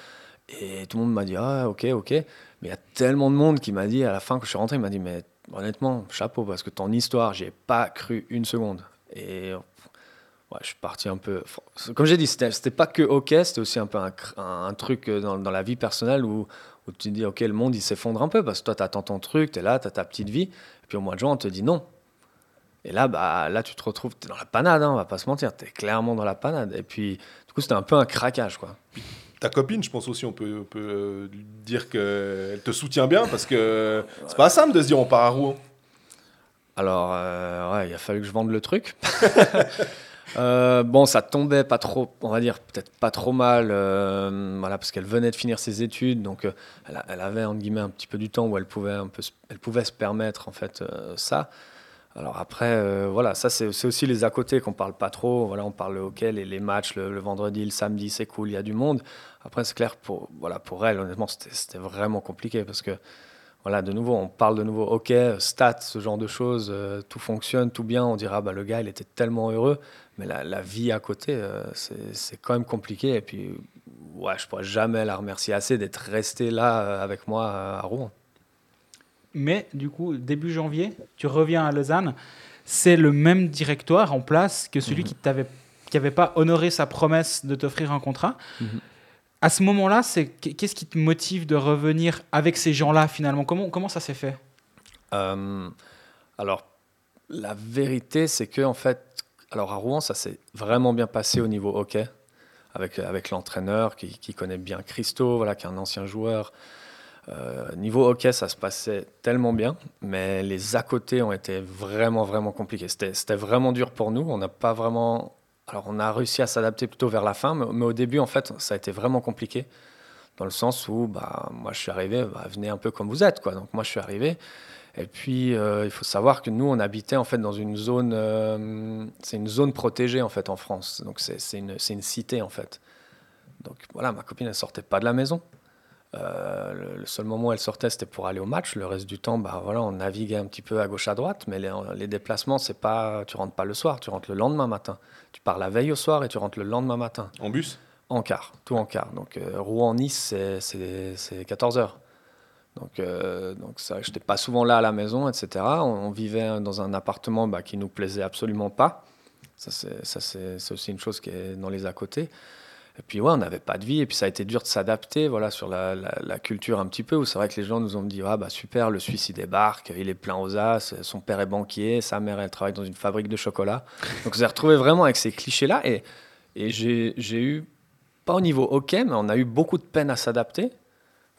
Et tout le monde m'a dit, ah, ok, ok. Mais il y a tellement de monde qui m'a dit, à la fin, quand je suis rentré, il m'a dit, mais honnêtement, chapeau, parce que ton histoire, j'y ai pas cru une seconde. Et ouais, je suis parti un peu. Comme j'ai dit, c'était pas que ok, c'était aussi un peu un, truc dans, dans la vie personnelle où, tu te dis, ok, le monde, il s'effondre un peu, parce que toi, tu attends ton truc, tu es là, tu as ta petite vie. Et puis au mois de juin, on te dit non. Et là, bah, là tu te retrouves, tu es dans la panade, hein, on va pas se mentir, tu es clairement dans la panade. Et puis, du coup, c'était un peu un craquage, quoi. Ta copine, je pense aussi, on peut, peut euh, dire qu'elle te soutient bien parce que c'est pas simple de se dire on part à Rouen. Alors, euh, ouais, il a fallu que je vende le truc. *laughs* Euh, bon, ça tombait pas trop, on va dire peut-être pas trop mal, voilà, parce qu'elle venait de finir ses études, donc elle, elle avait entre guillemets un petit peu du temps où elle pouvait un peu, elle pouvait se permettre en fait ça. Alors après, voilà, ça c'est aussi les à côté qu'on parle pas trop. Voilà, on parle le hockey, les, les matchs le vendredi, le samedi, c'est cool, il y a du monde. Après, c'est clair pour voilà pour elle, honnêtement, c'était vraiment compliqué parce que voilà, de nouveau, on parle de nouveau hockey, stats, ce genre de choses, euh, tout fonctionne, tout bien. On dira, bah, le gars, il était tellement heureux, mais la, la vie à côté, euh, c'est quand même compliqué. Et puis, ouais, je pourrais jamais la remercier assez d'être resté là euh, avec moi euh, à Rouen. Mais du coup, début janvier, tu reviens à Lausanne. C'est le même directoire en place que celui Mhm. qui t'avait qui n'avait pas honoré sa promesse de t'offrir un contrat. Mhm. À ce moment-là, c'est qu'est-ce qui te motive de revenir avec ces gens-là finalement? Comment, comment ça s'est fait? Euh, alors, la vérité, c'est que en fait, alors à Rouen, ça s'est vraiment bien passé au niveau hockey, avec, avec l'entraîneur qui, connaît bien Christo, voilà, qui est un ancien joueur. Euh, niveau hockey, ça se passait tellement bien, mais les à côté ont été vraiment, vraiment compliqués. C'était c'était vraiment dur pour nous. On n'a pas vraiment. Alors, on a réussi à s'adapter plutôt vers la fin, mais, au début, en fait, ça a été vraiment compliqué. Dans le sens où, bah, moi, je suis arrivé, bah, venez un peu comme vous êtes, quoi. Donc, moi, je suis arrivé. Et puis, euh, il faut savoir que nous, on habitait en fait dans une zone, euh, c'est une zone protégée en fait en France. Donc c'est une, une cité en fait. Donc voilà, ma copine elle sortait pas de la maison. Euh, le, seul moment où elle sortait, c'était pour aller au match. Le reste du temps, bah voilà, on naviguait un petit peu à gauche à droite. Mais les, les déplacements, c'est pas, tu rentres pas le soir, tu rentres le lendemain matin. Tu pars la veille au soir et tu rentres le lendemain matin. En bus? En quart, tout en quart. Donc euh, Rouen-Nice, c'est- c'est c'est 14 heures. Donc, euh, donc n'étais pas souvent là à la maison, etc. On, on vivait dans un appartement bah, qui nous plaisait absolument pas. Ça, c'est aussi une chose qui est dans les à côté. Et puis, ouais, on n'avait pas de vie. Et puis, ça a été dur de s'adapter voilà, sur la, culture un petit peu. Où c'est vrai que les gens nous ont dit Ah, bah super, le Suisse, il débarque, il est plein aux as, son père est banquier, sa mère, elle travaille dans une fabrique de chocolat. Donc, on s'est retrouvé vraiment avec ces clichés-là. Et, j'ai eu, pas au niveau hockey, mais on a eu beaucoup de peine à s'adapter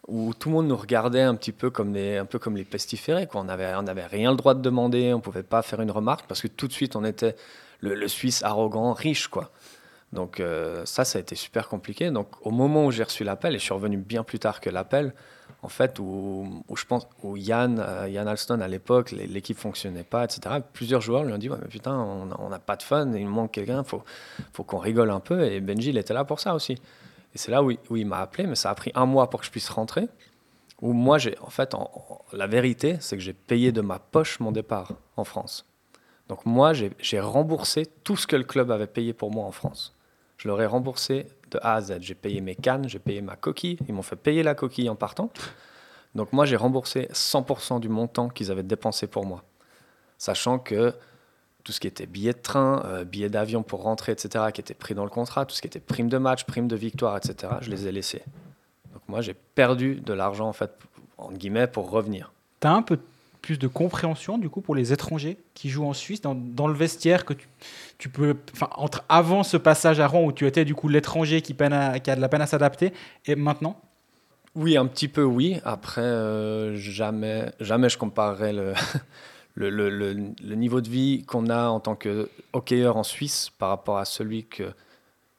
où tout le monde nous regardait un petit peu comme un peu comme les pestiférés. Quoi. On n'avait rien le droit de demander, on ne pouvait pas faire une remarque parce que tout de suite on était le, le Suisse arrogant, riche. Quoi. Donc euh, ça, ça a été super compliqué. Donc au moment où j'ai reçu l'appel, et je suis revenu bien plus tard que l'appel, en fait, où, je pense, où Yann, euh, Alston à l'époque, l'équipe fonctionnait pas, etc. Plusieurs joueurs lui ont dit, ouais, mais putain, on n'a- pas de fun, il manque quelqu'un, faut, faut qu'on rigole un peu. Et Benji, il était là pour ça aussi. Et c'est là où, il- m'a appelé, mais ça a pris un mois pour que je puisse rentrer. Où moi, j'ai, en fait, la vérité, c'est que j'ai payé de ma poche mon départ en France. Donc moi, j'ai remboursé tout ce que le club avait payé pour moi en France. Je leur ai remboursé de A à Z. J'ai payé mes cannes, j'ai payé ma coquille. Ils m'ont fait payer la coquille en partant. Donc moi, j'ai remboursé 100% du montant qu'ils avaient dépensé pour moi. Sachant que tout ce qui était billets de train, euh, billets d'avion pour rentrer, etc., qui était pris dans le contrat, tout ce qui était prime de match, prime de victoire, etc., je les ai laissés. Donc moi, j'ai perdu de l'argent, en fait, entre guillemets, pour revenir. Tu un peu plus de compréhension du coup pour les étrangers qui jouent en Suisse dans, dans le vestiaire que tu, tu peux entre avant ce passage à Rouen où tu étais du coup l'étranger qui peine à- qui a de la peine à s'adapter et maintenant? Oui, un petit peu, oui. Après, euh, jamais, jamais je comparerais le, *laughs* le, le- le- le niveau de vie qu'on a en tant que hockeyeur en Suisse par rapport à celui que,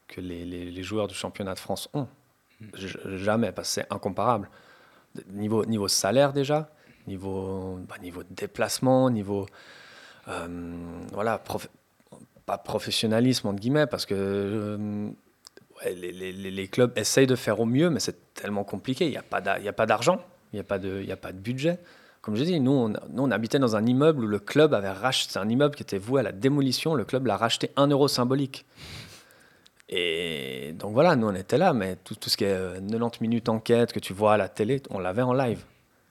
que les, les- les joueurs du championnat de France ont. J- Jamais, parce que c'est incomparable. Niveau, niveau salaire déjà, niveau, bah, niveau déplacement, niveau... euh, voilà, pas professionnalisme, entre guillemets, parce que... euh, les, clubs essayent de faire au mieux, mais c'est tellement compliqué. Il n'y a pas d'argent, il n'y a, pas de- a pas de budget. Comme j'ai dit, nous on, nous, on habitait dans un immeuble où le club avait racheté, c'est un immeuble qui était voué à la démolition, le club l'a racheté 1 euro symbolique. Et donc voilà, nous on était là, mais tout, tout ce qui est euh, 90 minutes enquête que tu vois à la télé, on l'avait en live.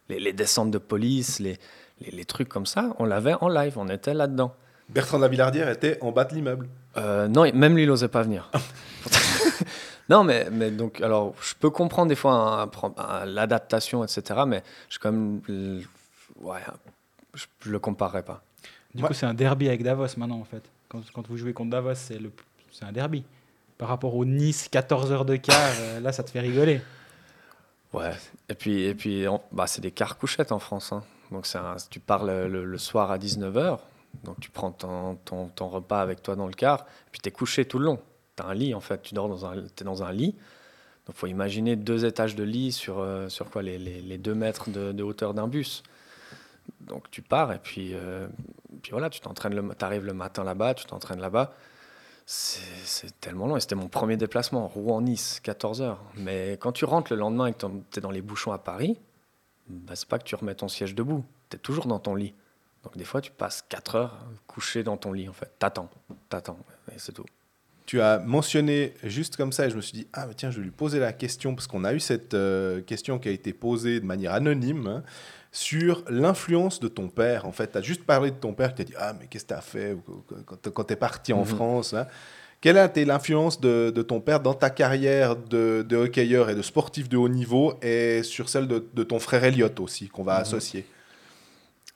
Les, les descentes de police, les, les, les trucs comme ça, on l'avait en live, on était là-dedans. Bertrand de la Villardière était en bas de l'immeuble. Euh, non, même lui, il n'osait pas venir. *laughs* non, mais, mais donc, alors, je peux comprendre des fois l'adaptation, etc., mais je quand même, ouais, je, je le comparerai pas. du Ouais. coup c'est un derby avec Davos maintenant en fait quand, quand vous jouez contre Davos c'est le c'est un derby par rapport au Nice 14 heures de quart euh, là ça te fait rigoler Ouais. Et puis, et puis, on- bah, c'est des quarts couchettes en France. hein. Donc, un- tu pars le, le- soir à 19h, donc tu prends ton, ton, repas avec toi dans le car, puis tu es couché tout le long. Tu as un lit, en fait, tu dors dans un, es dans un lit. Donc, faut imaginer deux étages de lit sur, euh, sur quoi les, les, les deux mètres de, hauteur d'un bus. Donc, tu pars, et puis, euh, puis voilà, tu t'entraînes, le, arrives le matin là-bas, tu t'entraînes là-bas. C'est tellement long. Et c'était mon premier déplacement, Rouen-Nice, 14 heures. Mais quand tu rentres le lendemain et que tu es dans les bouchons à Paris, bah, c'est pas que tu remets ton siège debout. Tu es toujours dans ton lit. Donc des fois, tu passes 4 heures couché dans ton lit, en fait. T'attends, t'attends, et c'est tout. tu as mentionné juste comme ça et je me suis dit, ah tiens, je vais lui poser la question parce qu'on a eu cette euh, question qui a été posée de manière anonyme hein, sur l'influence de ton père. En fait, tu as juste parlé de ton père, tu as dit, ah mais qu'est-ce que tu as fait quand tu es parti en Mhm. France hein. Quelle a été l'influence de, de ton père dans ta carrière de, de hockeyeur et de sportif de haut niveau et sur celle de, de ton frère Elliot aussi, qu'on va Mhm. associer?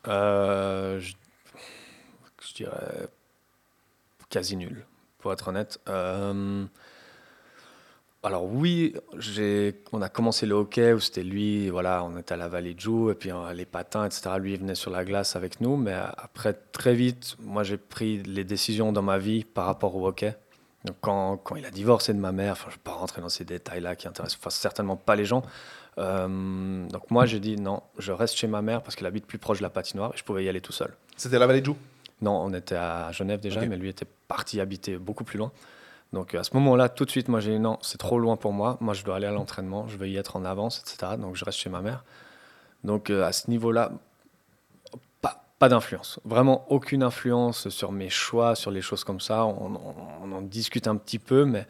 Euh, je, je dirais quasi nul, pour être honnête. Euh, alors oui, on a commencé le hockey où c'était lui, voilà, on était à la Vallée de Joux, et puis euh, les patins, etc. Lui, il venait sur la glace avec nous, mais après, très vite, moi, j'ai pris les décisions dans ma vie par rapport au hockey. Donc quand, quand il a divorcé de ma mère, enfin, je ne vais pas rentrer dans ces détails-là qui intéressent enfin, certainement pas les gens. Euh, donc moi, j'ai dit non, je reste chez ma mère parce qu'elle habite plus proche de la patinoire et je pouvais y aller tout seul. C'était la vallée de Joux? Non, on était à Genève déjà, mais lui était parti habiter beaucoup plus loin. Donc à ce moment-là, tout de suite, moi j'ai dit non, c'est trop loin pour moi. Moi, je dois aller à l'entraînement, je veux y être en avance, etc. Donc je reste chez ma mère. Donc euh, à ce niveau-là, pas, d'influence. Vraiment aucune influence sur mes choix, sur les choses comme ça. On, en discute un petit peu, mais,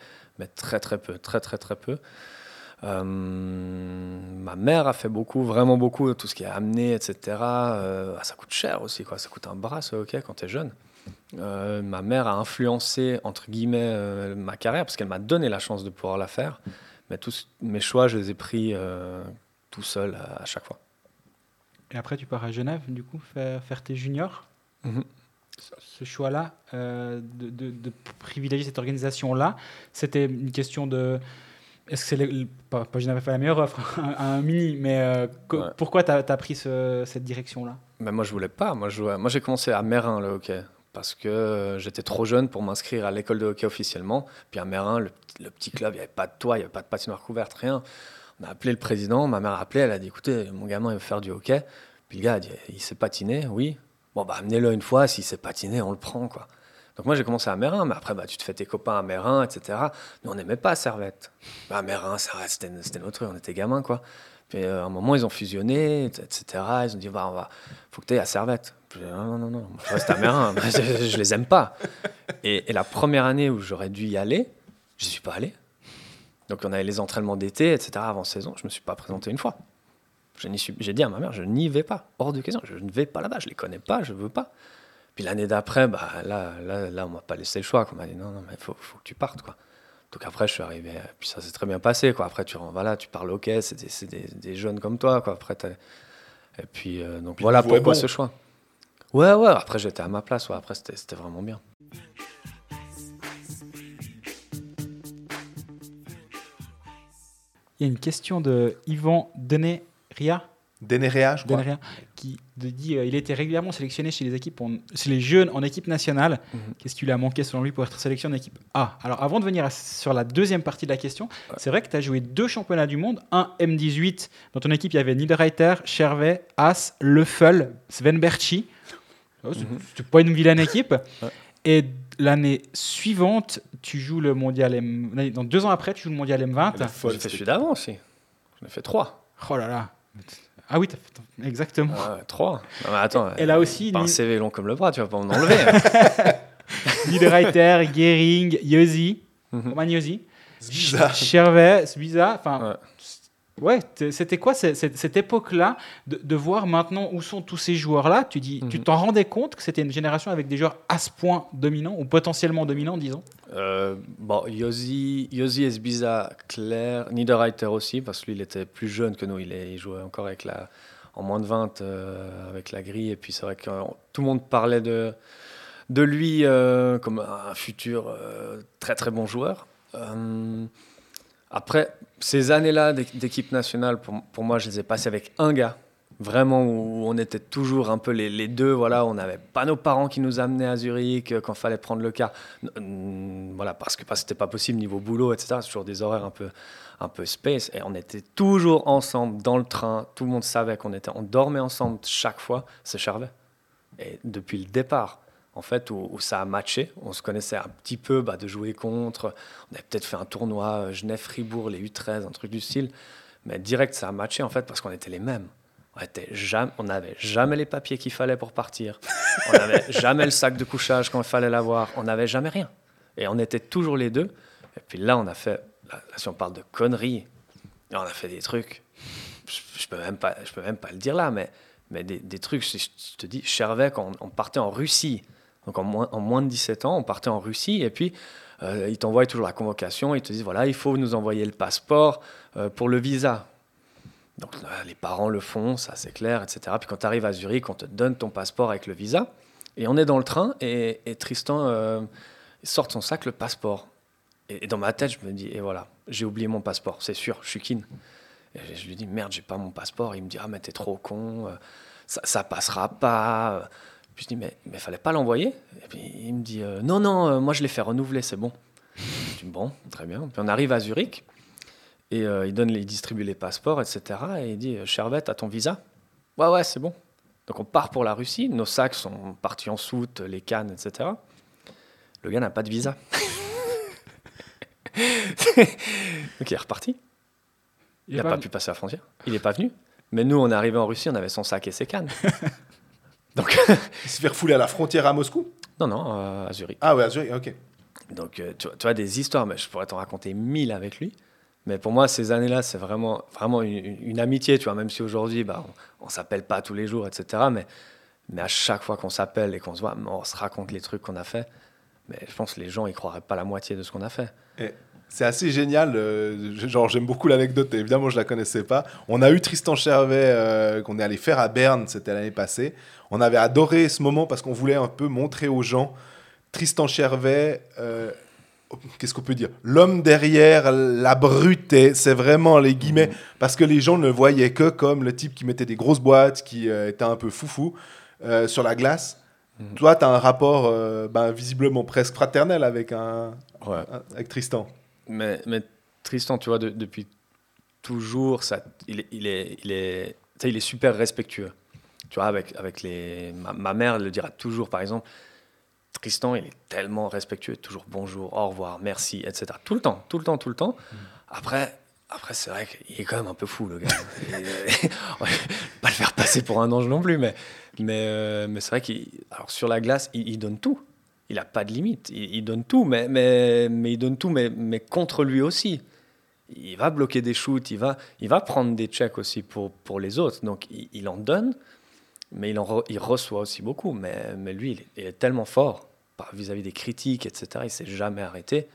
très très peu, très très très peu. Euh, ma mère a fait beaucoup, vraiment beaucoup, tout ce qui est amené, etc. Euh, ah, ça coûte cher aussi, quoi. Ça coûte un bras, hockey, quand tu es jeune. Euh, ma mère a influencé, entre guillemets, euh, ma carrière, parce qu'elle m'a donné la chance de pouvoir la faire. Mais tous mes choix, je les ai pris euh, tout seul à, à chaque fois. Et après, tu pars à Genève, du coup, faire, faire tes juniors. Mhm. Ce- Ce choix-là, de, de- de privilégier cette organisation-là, c'était une question de. Est-ce que c'est. Pas, pas Genève a fait la meilleure offre *laughs* à un mini, mais Ouais. pourquoi tu as, pris ce- cette direction-là? Mais moi, je voulais pas. Moi, j'ai commencé à Mérin, le hockey, parce que euh, j'étais trop jeune pour m'inscrire à l'école de hockey officiellement. Puis à Mérin, le, petit- club, il n'y avait pas de toit, il n'y avait pas de patinoire couverte, rien. On a appelé le président, ma mère a appelé, elle a dit écoutez, mon gamin, il veut faire du hockey. Puis le gars a dit il sait patiner, oui. Bon, bah amenez-le une fois, s'il sait patiner, on le prend, quoi. Donc moi, j'ai commencé à Mérin, mais après, bah, tu te fais tes copains à Mérin, etc. Mais on n'aimait pas Servette. Bah, Mérin, Servette, c'était notre truc, on était gamins, quoi. Puis euh, à un moment, ils ont fusionné, etc. Ils ont dit, bah, on va, faut que tu ailles à Servette. Puis, non, non, non, je reste à Mérin, je, je les aime pas. Et, et la première année où j'aurais dû y aller, je suis pas allé. Donc on avait les entraînements d'été, etc. avant saison, je me suis pas présenté une fois. J'ai dit à ma mère, je n'y vais pas, hors de question, je ne vais pas là-bas, je les connais pas, je veux pas. Puis l'année d'après, bah, là, là, là, on m'a pas laissé le choix. On m'a dit non, non, mais il faut, faut que tu partes. Quoi. Donc après, je suis arrivé, puis ça s'est très bien passé. Quoi. Après, tu, voilà, tu parles hockey, c'est des, c'est des, des jeunes comme toi. Quoi. Après, et puis, euh, donc Puis voilà pourquoi bon. ce choix. Ouais, ouais, après j'étais à ma place, ouais. après c'était vraiment bien. Il y a une question de Yvan Deneria, Dénéréa, je crois. Deneria qui dit euh, il était régulièrement sélectionné chez les équipes, en- chez les jeunes en équipe nationale. Mhm. Qu'est-ce qui lui a manqué selon lui pour être sélectionné en équipe A? Alors avant de venir à- sur la deuxième partie de la question, c'est vrai que tu as joué deux championnats du monde, un M18 dans ton équipe il y avait Niederreiter, Chervet, As, Leffel, Sven Berchi. Oh, c'est- pas une vilaine équipe. *laughs* Ouais. Et l'année suivante, tu joues le mondial M. Dans deux ans après, tu joues le mondial M20. La folle, J'ai fait celui d'avant aussi. J'en ai fait trois. Oh là là. Ah oui, t'as fait- exactement. Ouais, trois. Non, mais attends, Elle a aussi pas un Ni- CV long comme le bras, tu vas pas m'en enlever. hein. *laughs* Niederreiter, Gehring, Yossi, Mhm. Roman bizarre. Chervet, Sbiza. Enfin, Ouais. Ouais, c'était quoi cette, époque-là de, de voir maintenant où sont tous ces joueurs-là? Tu dis, tu Mhm. t'en rendais compte que c'était une génération avec des joueurs à ce point dominants ou potentiellement dominants, disons? Euh, bon, Yossi, Yossi Esbiza, Claire, Niederreiter aussi, parce que lui, il était plus jeune que nous. Il, est- il jouait encore avec la, en moins de 20 euh, avec la grille. Et puis, c'est vrai que euh, tout le monde parlait de, de lui euh, comme un futur très, très bon joueur. Après, ces années-là d'é- d'équipe nationale, pour, moi, je les ai passées avec un gars. Vraiment, où on était toujours un peu les, deux. Voilà, on n'avait pas nos parents qui nous amenaient à Zurich euh, quand fallait prendre le car. Voilà, parce que parce que c'était pas possible niveau boulot, etc. C'est toujours des horaires un peu, un peu space. Et on était toujours ensemble dans le train. Tout le monde savait qu'on était, on dormait ensemble chaque fois. C'est Charvet. Et depuis le départ, en fait, où, où ça a matché, on se connaissait un petit peu bah, de jouer contre. On avait peut-être fait un tournoi euh, Genève-Fribourg, les U13, un truc du style. Mais direct, ça a matché en fait parce qu'on était les mêmes. On n'avait jamais les papiers qu'il fallait pour partir. On n'avait *laughs* jamais le sac de couchage quand il fallait l'avoir. On n'avait jamais rien. Et on était toujours les deux. Et puis là, on a fait, là, si on parle de conneries, on a fait des trucs. Je, peux même pas, je peux même pas le dire là, mais, mais des, des trucs. Je, je te dis, Chervec, on, on partait en Russie. Donc en moins, de 17 ans, on partait en Russie et puis euh, ils t'envoient toujours la convocation. Ils te disent voilà, il faut nous envoyer le passeport euh, pour le visa. Donc euh, les parents le font, ça c'est clair, etc. Puis quand tu arrives à Zurich, on te donne ton passeport avec le visa. Et on est dans le train et, Tristan euh, sort son sac le passeport. Et, dans ma tête, je me dis et voilà, j'ai oublié mon passeport, c'est sûr, je suis kin. Et je, lui dis merde, j'ai pas mon passeport. Il me dit ah mais t'es trop con, ça, ça passera pas. Puis je dis mais mais fallait pas l'envoyer. Et puis il me dit euh, non non, euh, moi je l'ai fait renouveler, c'est bon. Je dis bon, très bien. Puis on arrive à Zurich. Et euh, il, donne, il distribue les passeports, etc. Et il dit Chervette, à ton visa? Ouais, ouais, c'est bon. Donc on part pour la Russie. Nos sacs sont partis en soute, les cannes, etc. Le gars n'a pas de visa. *laughs* Donc il est reparti. Il n'a pas pu passer la frontière. Il n'est pas venu. Mais nous, on est arrivé en Russie, on avait son sac et ses cannes. *laughs* Donc, *laughs* Il se fait refouler à la frontière à Moscou non, non, euh, à Zurich. Ah ouais, à Zurich, ok. Donc, euh, tu, vois, tu vois, des histoires, mais je pourrais t'en raconter mille avec lui. Mais pour moi, ces années-là, c'est vraiment, vraiment une, une- une amitié, tu vois, même si aujourd'hui, bah, on, on s'appelle pas tous les jours, etc. Mais, mais à chaque fois qu'on s'appelle et qu'on se voit, on se raconte les trucs qu'on a fait. Mais je pense que les gens, ils croiraient pas la moitié de ce qu'on a fait. C'est assez génial. euh, genre, j'aime beaucoup l'anecdote. Évidemment, je la connaissais pas. On a eu Tristan Chervet euh, qu'on est allé faire à Berne. C'était l'année passée. On avait adoré ce moment parce qu'on voulait un peu montrer aux gens Tristan Chervet. euh, Qu'est-ce qu'on peut dire? L'homme derrière la brute, c'est vraiment les guillemets, parce que les gens ne le voyaient que comme le type qui mettait des grosses boîtes, qui était un peu foufou sur la glace. Mhm. Toi, tu as un rapport euh, ben, visiblement presque fraternel avec, un, Ouais. un- avec Tristan. Mais, mais Tristan, tu vois, de- depuis toujours, ça, il, est, il, est, il, est, il est super respectueux. Tu vois, avec, avec les, ma, ma mère elle le dira toujours, par exemple, Tristan, il est tellement respectueux, toujours bonjour, au revoir, merci, etc. Tout le temps, tout le temps, tout le temps. Après, après c'est vrai qu'il est quand même un peu fou, le gars. *laughs* Et, va *laughs* pas le faire passer pour un ange non plus, mais, mais, euh, mais c'est vrai qu'il, alors sur la glace, il, il donne tout. Il n'a pas de limite. Il, donne tout, mais, mais, mais il donne tout, mais, mais contre lui aussi. Il va bloquer des shoots, il va, il va prendre des checks aussi pour, pour les autres. Donc il, en donne, mais il, en il reçoit aussi beaucoup. Mais, mais lui, il est, tellement fort vis-à-vis des critiques, etc. Il s'est jamais arrêté.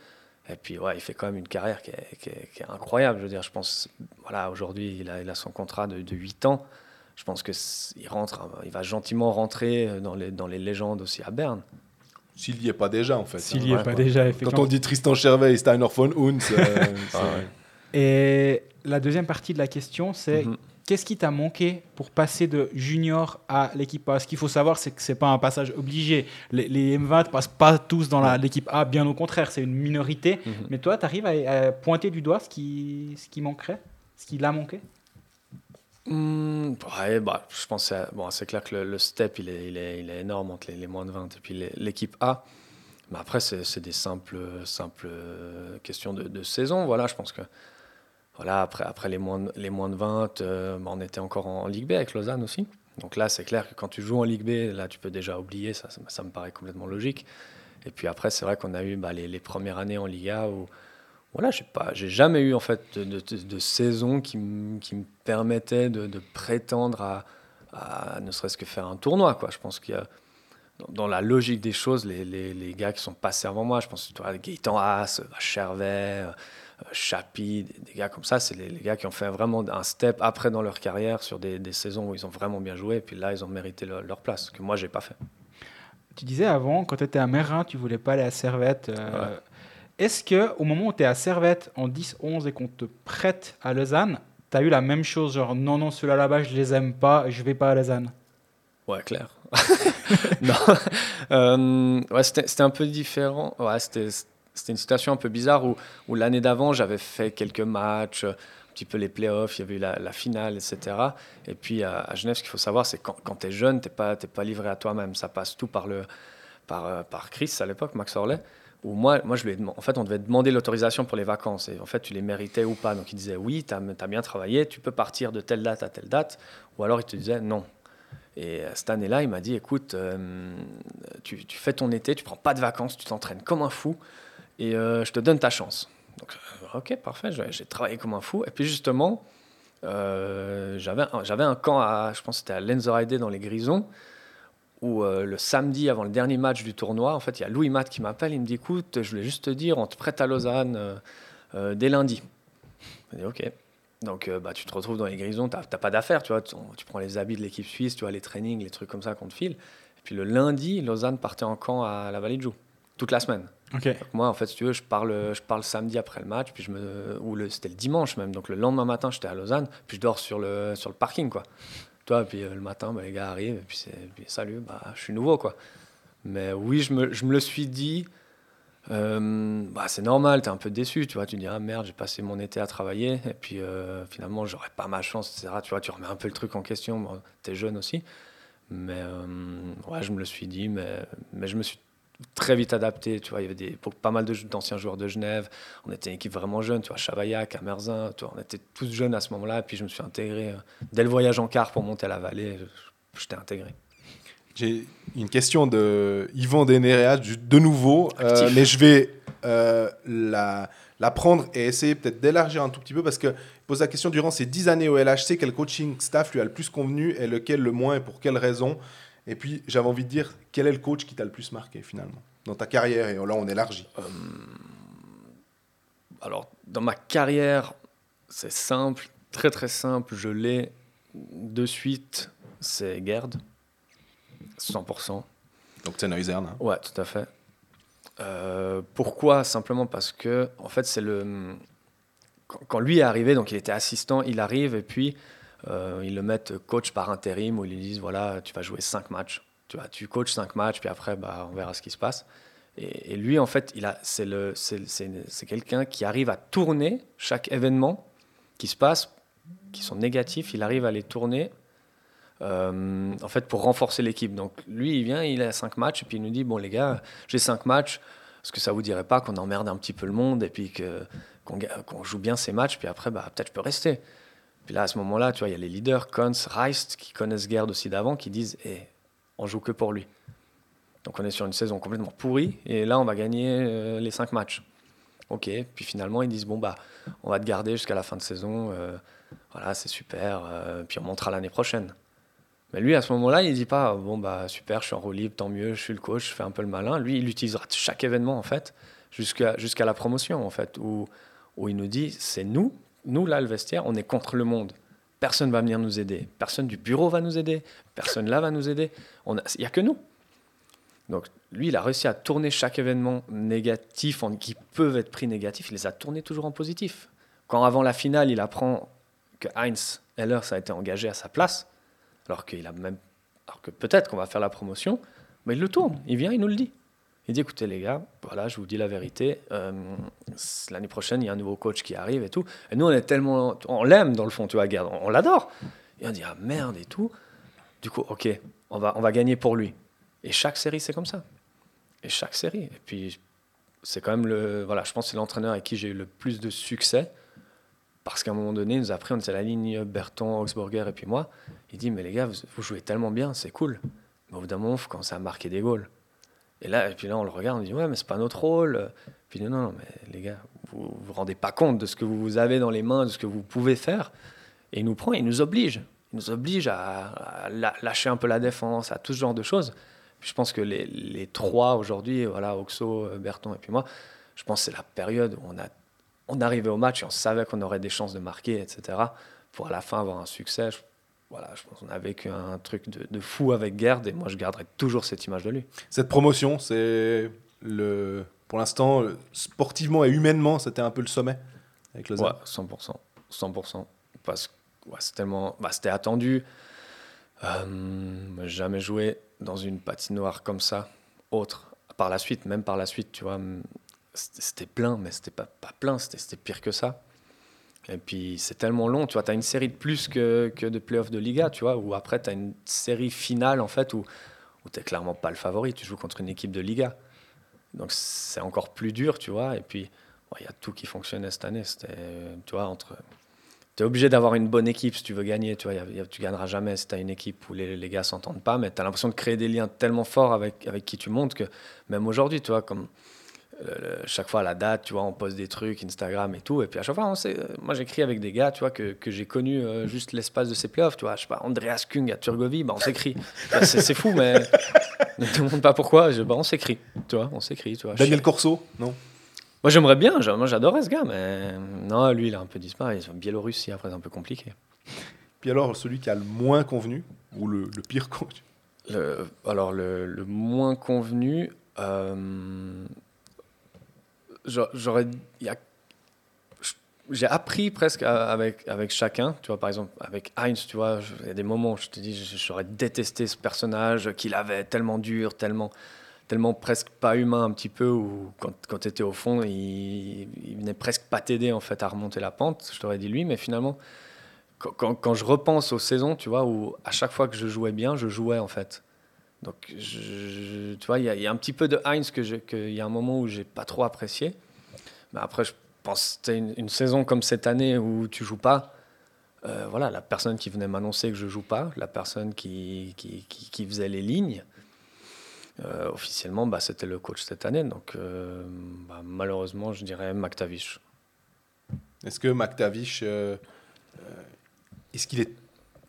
Et puis, ouais, il fait quand même une carrière qui est, qui est- incroyable. Je veux dire, je pense, voilà, aujourd'hui, il a, il a son contrat de, de 8 ans. Je pense que c- il rentre, il va gentiment rentrer dans les, dans les légendes aussi à Berne. S'il n'y est pas déjà, en fait. S'il hein. n'y est Ouais, pas déjà, Quand effectivement. on dit Tristan Chervet et Steiner von Huns, euh, *laughs* ouais. Et la deuxième partie de la question, c'est Mhm. qu'est-ce qui t'a manqué pour passer de junior à l'équipe A? Ce qu'il faut savoir, c'est que c'est pas un passage obligé. Les, les M20 passent pas tous dans la- l'équipe A, bien au contraire, c'est une minorité. Mhm. Mais toi, tu arrives à, à pointer du doigt ce qui, ce qui manquerait Ce qui l'a manqué? Hmm, ouais, bah, je pense bon, c'est clair que le, step il est, il, est, il est énorme entre les, moins de 20 et puis l'équipe A. Mais après, c'est des simples, simples euh, questions de, saison. Voilà, je pense que voilà, après, après les, moins les moins de 20, euh, bah, on était encore en, Ligue B avec Lausanne aussi. Donc là, c'est clair que quand tu joues en Ligue B, là, tu peux déjà oublier, ça, ça, ça me paraît complètement logique. Et puis après, c'est vrai qu'on a eu bah, les, les premières années en Liga où voilà, j'ai pas, j'ai jamais eu en fait de, de, de- de saison qui, me- qui me permettait de, de prétendre à, à ne serait-ce que faire un tournoi. Quoi. Je pense qu'il y a dans, la logique des choses, les, les, les gars qui sont passés avant moi, je pense tu vois, Gaëtan Haas, euh, Chervet, euh, euh, Chapi, des, des gars comme ça, c'est les, les gars qui ont fait vraiment un step après dans leur carrière sur des, des saisons où ils ont vraiment bien joué. Et puis là, ils ont mérité leur, leur place, que moi, j'ai pas fait. Tu disais avant, quand tu étais à Mérin, tu voulais pas aller à Servette. euh, Ouais. Est-ce que au moment où tu es à Servette en 10-11 et qu'on te prête à Lausanne, tu as eu la même chose Genre, non, non, ceux-là là-bas, je les aime pas, je vais pas à Lausanne? Ouais, clair. *laughs* non. Euh, ouais, c'était un peu différent. Ouais, c'était une situation un peu bizarre où, où l'année d'avant, j'avais fait quelques matchs, un petit peu les playoffs, il y avait eu la, finale, etc. Et puis à, Genève, ce qu'il faut savoir, c'est quand, quand tu es jeune, tu n'es pas, pas livré à toi-même. Ça passe tout par, le, par, euh, par Chris à l'époque, Max Orley. Où moi, moi je lui ai en fait, on devait demander l'autorisation pour les vacances. Et en fait, tu les méritais ou pas. Donc il disait oui, tu as, bien travaillé, tu peux partir de telle date à telle date. Ou alors il te disait non. Et euh, cette année-là, il m'a dit écoute, euh, tu, fais ton été, tu prends pas de vacances, tu t'entraînes comme un fou. et euh, je te donne ta chance. Donc, ok, parfait, j'ai travaillé comme un fou. Et puis justement, j'avais un- camp à, je pense c'était à Lenzerheide dans les Grisons, où euh, le samedi avant le dernier match du tournoi, en fait, il y a Louis Matt qui m'appelle, il me dit, écoute, je voulais juste te dire, on te prête à Lausanne euh, euh, dès lundi. Je dis, ok. Donc, bah, tu te retrouves dans les Grisons, tu n'as pas d'affaires, tu vois, tu, tu prends les habits de l'équipe suisse, tu vois, les trainings, les trucs comme ça qu'on te file. Et puis le lundi, Lausanne partait en camp à la Vallée de Joux, toute la semaine. Donc moi, en fait, si tu veux, je parle, je parle samedi après le match, puis je me, ou le, c'était le dimanche même. Donc le lendemain matin, j'étais à Lausanne, puis je dors sur le, sur le parking, quoi. Toi, puis euh, le matin, bah, les gars arrivent, et puis, salut, bah, je suis nouveau, quoi. Mais oui, je me, je me le suis dit. euh, bah, c'est normal, tu es un peu déçu, tu vois. Tu dis, ah merde, j'ai passé mon été à travailler, et puis euh, finalement, j'aurais pas ma chance, etc. Tu vois, tu remets un peu le truc en question. Bon, tu es jeune aussi. Mais euh, ouais, je me le suis dit, mais, mais je me suis très vite adapté. Tu vois, il y avait des, pour pas mal d'anciens joueurs de Genève. On était une équipe vraiment jeune. Tu vois, Chavaillac, Amerzin. Tu vois, on était tous jeunes à ce moment-là. Et puis je me suis intégré euh, dès le voyage en car pour monter à la vallée. J'étais intégré. J'ai une question de Yvan Denérea, du- de nouveau, euh, mais je vais euh, la, la prendre et essayer peut-être d'élargir un tout petit peu parce qu'il pose la question durant ces 10 années au LHC, quel coaching staff lui a le plus convenu et lequel le moins et pour quelles raisons Et puis j'avais envie de dire, quel est le coach qui t'a le plus marqué finalement dans ta carrière? Et là on élargit. Alors, dans ma carrière, c'est simple, très très simple. Je l'ai de suite. C'est Gerd. 100%. Donc c'est Neusern. hein. Ouais, tout à fait. Euh, pourquoi? Simplement parce que, en fait, c'est le. Quand, lui est arrivé, donc il était assistant, il arrive et puis euh, ils le mettent coach par intérim où ils lui disent voilà, tu vas jouer cinq matchs. Tu vois, tu coaches cinq matchs, puis après, bah, on verra ce qui se passe. Et, lui, en fait, c'est quelqu'un qui arrive à tourner chaque événement qui se passe, qui sont négatifs, il arrive à les tourner euh, en fait, pour renforcer l'équipe. Donc, lui, il vient, il a cinq matchs, et puis il nous dit Bon, les gars, j'ai cinq matchs, est-ce que ça vous dirait pas qu'on emmerde un petit peu le monde, et puis qu'on joue bien ces matchs, puis après, bah, peut-être je peux rester. Puis là, à ce moment-là, tu vois, il y a les leaders, Kons, Reist, qui connaissent Gerd aussi d'avant, qui disent Eh, on joue que pour lui. Donc, on est sur une saison complètement pourrie, et là, on va gagner euh, les cinq matchs. Ok, puis finalement, ils disent Bon, bah, on va te garder jusqu'à la fin de saison, euh, voilà, c'est super, euh, puis on montera l'année prochaine. Mais lui, à ce moment-là, il dit pas bon bah super, je suis en roue libre, tant mieux, je suis le coach, je fais un peu le malin. Lui, il utilisera chaque événement en fait jusqu'à jusqu'à la promotion en fait où où il nous dit c'est nous, nous là le vestiaire, on est contre le monde. Personne va venir nous aider, personne du bureau va nous aider, personne là va nous aider. Il y a que nous. Donc lui, il a réussi à tourner chaque événement négatif en, qui peuvent être pris négatifs, il les a tournés toujours en positif. Quand avant la finale, il apprend que Heinz Heller a été engagé à sa place, alors qu'il a même, alors que peut-être qu'on va faire la promotion, mais il le tourne, il vient, il nous le dit. Il dit écoutez les gars, voilà, je vous dis la vérité, euh, l'année prochaine il y a un nouveau coach qui arrive et tout. Et nous on est tellement, on l'aime dans le fond, tu vois, Gerd, on, l'adore. Et on dit ah merde et tout. Du coup, ok, on va, on va gagner pour lui. Et chaque série c'est comme ça. Et chaque série. Et puis c'est quand même le, voilà, je pense que c'est l'entraîneur avec qui j'ai eu le plus de succès. Parce qu'à un moment donné, il nous a pris, on était à la ligne Berton, Augsburger et puis moi. Il dit, mais les gars, vous, vous jouez tellement bien, c'est cool. Mais au bout d'un moment, il faut commencer à marquer des goals. Et là, puis là, on le regarde, on dit, ouais, mais c'est pas notre rôle. Puis non, non, mais les gars, vous vous rendez pas compte de ce que vous avez dans les mains, de ce que vous pouvez faire. Et il nous prend, il nous oblige. Il nous oblige à, lâcher un peu la défense, à tout ce genre de choses. Puis je pense que les, les trois aujourd'hui, voilà, Oxo, Berton et puis moi, je pense que c'est la période où on a on arrivait au match et on savait qu'on aurait des chances de marquer, etc. Pour à la fin avoir un succès. Je, voilà, je pense qu'on a vécu un truc de, de fou avec Gerd et moi je garderai toujours cette image de lui. Cette promotion, c'est le, pour l'instant, sportivement et humainement, c'était un peu le sommet avec Lausanne. Ouais, 100%. 100%. Parce que ouais, c'est tellement, bah, c'était attendu. Euh, jamais joué dans une patinoire comme ça, autre. Par la suite, même par la suite, tu vois, c'était plein, mais c'était pas, pas plein, c'était pire que ça. Et puis c'est tellement long, tu vois, tu as une série de plus que, que de playoffs de Liga, tu vois, où après tu as une série finale en fait où, où tu clairement pas le favori, tu joues contre une équipe de Liga. Donc c'est encore plus dur, tu vois, et puis il y a tout qui fonctionnait cette année. C'était, tu vois, entre. Tu es obligé d'avoir une bonne équipe si tu veux gagner, tu vois, y a- tu gagneras jamais si tu as une équipe où les, les gars s'entendent pas, mais tu as l'impression de créer des liens tellement forts avec, avec qui tu montes que même aujourd'hui, tu vois, comme le- le- chaque fois à la date, tu vois, on poste des trucs, Instagram et tout. Et puis à chaque fois, on sait, moi j'écris avec des gars, tu vois, que, que j'ai connus euh, juste l'espace de ces playoffs, tu vois. Je sais pas, Andreas Kung à Turgovie, bah, on s'écrit. Bah, c'est fou, mais ne te demande pas pourquoi. Je, bah, on s'écrit, tu vois, on s'écrit, tu vois. Daniel Corso Non? Moi j'aimerais bien, moi j'adorais ce gars, mais non, lui il a un peu disparu. En Biélorussie, après c'est un peu compliqué. Puis alors, celui qui a le moins convenu, ou le, le pire convenu? Le- alors, le, le moins convenu, euh, j'aurais. J'ai appris presque avec, avec chacun, tu vois, par exemple, avec Heinz, tu vois, il y a des moments où je te dis, j'aurais détesté ce personnage qu'il avait tellement dur, tellement, tellement presque pas humain un petit peu, où quand, quand tu étais au fond, il, il venait presque pas t'aider en fait à remonter la pente, je t'aurais dit lui, mais finalement, quand, quand- quand je repense aux saisons, tu vois, où à chaque fois que je jouais bien, je jouais en fait. Donc, je- tu vois, il y, a- un petit peu de Heinz que qu'il y a un moment où j'ai pas trop apprécié. Mais après, je pense c'était une, saison comme cette année où tu joues pas. euh, voilà, la personne qui venait m'annoncer que je joue pas, la personne qui, qui, faisait les lignes, euh, officiellement, bah, c'était le coach cette année. Donc, euh, bah, malheureusement, je dirais McTavish. Est-ce que McTavish, est-ce qu'il est,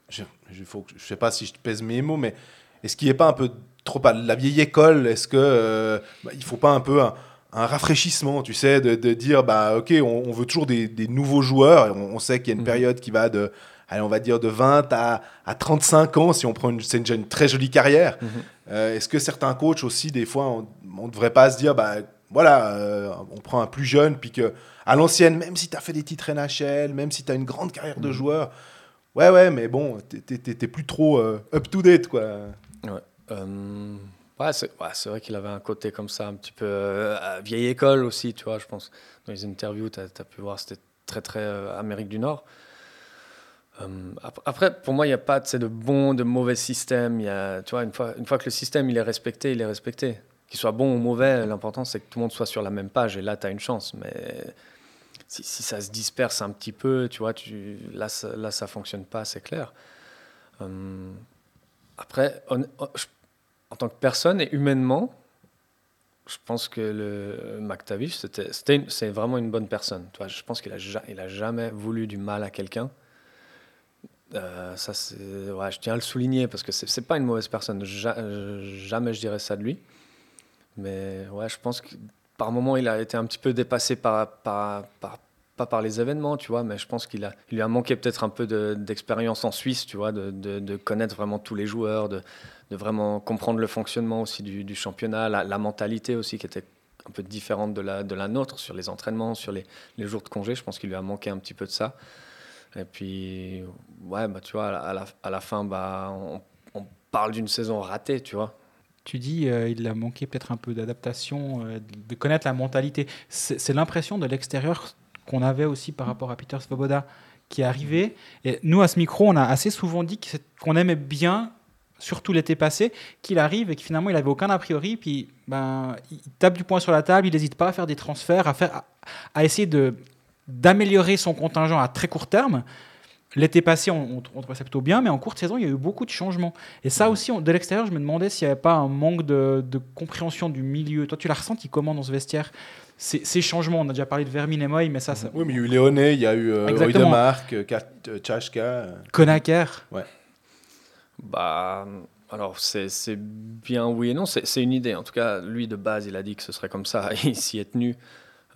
je, que- je sais pas si je pèse mes mots, mais est-ce qu'il est pas un peu trop à la vieille école? Est-ce que euh, bah, il faut pas un peu un, un rafraîchissement, tu sais, de, de dire bah ok, on, on veut toujours des, des nouveaux joueurs. Et on, on sait qu'il y a une Mhm. période qui va de, allez, on va dire de 20 à, à 35 ans si on prend une, c'est une, une très jolie carrière. Mhm. Euh, Est-ce que certains coachs aussi, des fois, on ne devrait pas se dire, bah voilà, euh, on prend un plus jeune, puis que à l'ancienne, même si tu as fait des titres NHL, même si tu as une grande carrière de joueur, ouais, ouais, mais bon, t'es plus trop euh, up-to-date, quoi. Euh, ouais, c'est ouais, c'est vrai qu'il avait un côté comme ça, un petit peu euh, vieille école aussi, tu vois, je pense. Dans les interviews, tu as, pu voir, c'était très, très euh, Amérique du Nord. Euh, ap- après, pour moi, il n'y a pas de bon, de mauvais système. Y a, tu vois, une, fois, une fois que le système il est respecté, il est respecté. Qu'il soit bon ou mauvais, l'important c'est que tout le monde soit sur la même page. Et là, tu as une chance. Mais si, si ça se disperse un petit peu, tu vois, tu, là, ça, là, ça fonctionne pas, c'est clair. Après, en tant que personne et humainement, je pense que le une- c'est vraiment une bonne personne. Tu je pense qu'il a, ja- il a jamais voulu du mal à quelqu'un. Euh, ouais, je tiens à le souligner parce que c'est, pas une mauvaise personne. Euh, jamais je dirais ça de lui. Mais ouais, je pense que par moment, il a été un petit peu dépassé par, par- pas par les événements, tu vois, mais je pense qu'il a, il lui a manqué peut-être un peu de- d'expérience en Suisse, tu vois, de, de- connaître vraiment tous les joueurs, de, vraiment comprendre le fonctionnement aussi du, championnat, la, mentalité aussi qui était un peu différente de la, de la nôtre sur les entraînements, sur les, les jours de congé. Je pense qu'il lui a manqué un petit peu de ça. Et puis, ouais, bah, tu vois, à la, à la fin, bah, on, parle d'une saison ratée, tu vois. Tu dis euh, il a manqué peut-être un peu d'adaptation, euh, de connaître la mentalité. C'est l'impression de l'extérieur qu'on avait aussi par rapport à Peter Svoboda qui est arrivé. Et nous, à ce micro, on a assez souvent dit qu'on aimait bien, surtout l'été passé, qu'il arrive et que finalement, il avait aucun a priori. Puis, ben, il tape du poing sur la table, il n'hésite pas à faire des transferts, à, faire, à, essayer d'améliorer son contingent à très court terme. L'été passé, on, on, on trouvait ça plutôt bien, mais en courte saison, il y a eu beaucoup de changements. Et ça aussi, on- de l'extérieur, je me demandais s'il n'y avait pas un manque de, de compréhension du milieu. Toi, tu l'as ressenti comment dans ce vestiaire ces, ces changements, on a déjà parlé de Vermin et Moy, mais ça, ça... Oui, mais il y a eu Léoné, il y a eu euh. Oidemark, euh, euh, Tchachka. euh. Konaker. Bah, alors c'est bien oui et non, c'est c'est une idée. En tout cas, lui de base, il a dit que ce serait comme ça. *laughs* Il s'y est tenu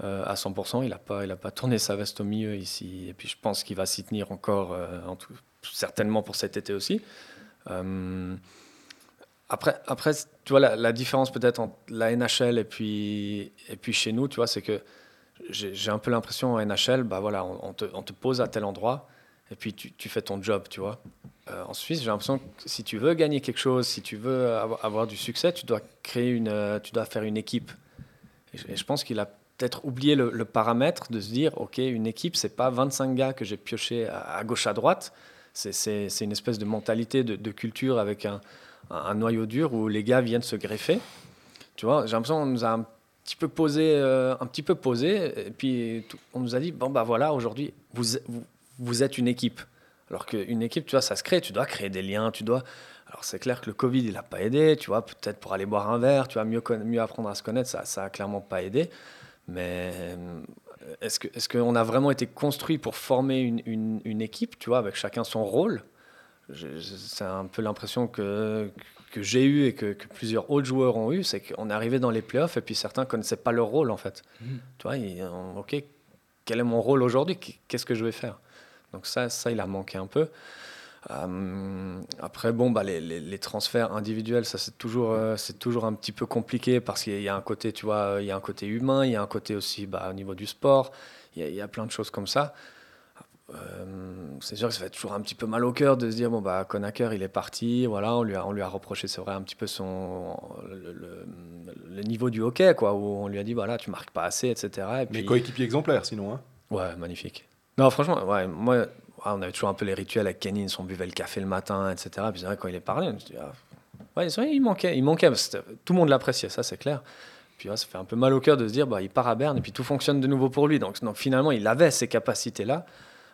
euh, à 100%. Il n'a pas, pas tourné sa veste au milieu ici. Et puis je pense qu'il va s'y tenir encore, euh, certainement pour cet été aussi. Euh, après, après, tu vois, la, différence peut-être entre la NHL et puis, et puis chez nous, tu vois, c'est que j'ai un peu l'impression en NHL, bah voilà, on, te, on te pose à tel endroit et puis tu, tu fais ton job, tu vois. En Suisse, j'ai l'impression que si tu veux gagner quelque chose, si tu veux avoir, du succès, tu dois créer une, tu dois faire une équipe. Et je pense qu'il a peut-être oublié le, paramètre de se dire, ok, une équipe, c'est pas 25 gars que j'ai pioché à, gauche à droite. C'est- une espèce de mentalité, de, culture avec un, un, noyau dur où les gars viennent se greffer. Tu vois, j'ai l'impression qu'on nous a un petit peu posé, euh, un petit peu posé, et puis on nous a dit, bon bah voilà, aujourd'hui, vous, vous, êtes une équipe. Alors qu'une équipe, tu vois, ça se crée, tu dois créer des liens, tu dois Alors c'est clair que le Covid, il n'a pas aidé, tu vois, peut-être pour aller boire un verre, tu vois, mieux, mieux apprendre à se connaître, ça, ça a clairement pas aidé. Mais euh, est-ce que est-ce qu'on a vraiment été construit pour former une, une- une équipe, tu vois, avec chacun son rôle? C'est un peu l'impression que, que j'ai eu et que, que plusieurs autres joueurs ont eu, c'est qu'on est arrivé dans les playoffs et puis certains connaissaient pas leur rôle en fait. Tu vois, ils ok, quel est mon rôle aujourd'hui? Qu'est-ce que je vais faire? Donc ça, ça, il a manqué un peu. Euh, après, bon, bah, les, les- les transferts individuels, ça c'est toujours, euh, c'est toujours un petit peu compliqué parce qu'il y a un côté, tu vois, il y a un côté humain, il y a un côté aussi bah, au niveau du sport, il y, a, il y a plein de choses comme ça. Euh, c'est sûr que ça fait toujours un petit peu mal au cœur de se dire bon bah Conacher il est parti voilà on lui a on lui a reproché c'est vrai un petit peu son le, le- le niveau du hockey quoi où on lui a dit voilà tu marques pas assez etc et Mais coéquipier exemplaire, sinon. Hein. Ouais, magnifique. Non, franchement, ouais, moi, ouais, on avait toujours un peu les rituels avec Kenny, on buvait le café le matin, etc. Puis quand il est parlé, on se dit, ah, ouais, il manquait, il tout le monde l'appréciait, ça c'est clair. Puis ça fait un peu mal au cœur de se dire, bah, il part à Berne et puis tout fonctionne de nouveau pour lui. Donc, finalement, il avait ces capacités-là.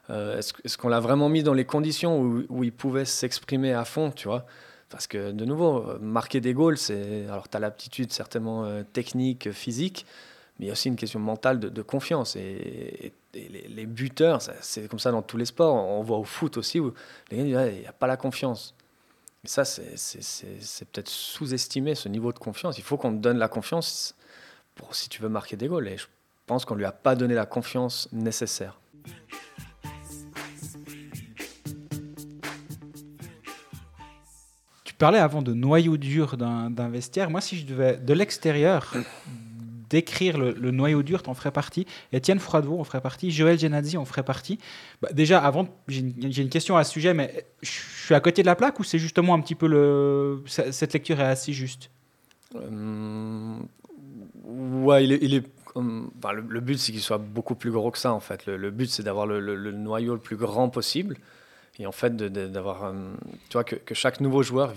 Euh, est-ce, qu'on l'a vraiment mis dans les conditions où, il pouvait s'exprimer à fond, tu vois? Parce que de nouveau, marquer des goals, c'est. Alors, tu as l'aptitude certainement euh, technique, physique, mais il y a aussi une question mentale de, de confiance. Et, et- les, buteurs, c'est comme ça dans tous les sports. On voit au foot aussi où les il n'y a pas la confiance. Et ça, c'est peut-être sous-estimé ce niveau de confiance. Il faut qu'on te donne la confiance pour si tu veux marquer des goals. Et je pense qu'on lui a pas donné la confiance nécessaire. Tu parlais avant de noyau dur d'un vestiaire. Moi, si je devais, de l'extérieur, décrire le, noyau dur, t'en ferais partie. Étienne Froidevaux en ferait partie. Joël Genadzi en ferait partie. Bah, déjà, avant, j'ai une, question à ce sujet, mais je suis à côté de la plaque ou c'est justement un petit peu le. Cette lecture est assez juste? Euh, ouais, il est. enfin, le, but, c'est qu'il soit beaucoup plus gros que ça, en fait. Le, but, c'est d'avoir le, noyau le plus grand possible. Et en fait, d'avoir. euh, tu vois, que, que chaque nouveau joueur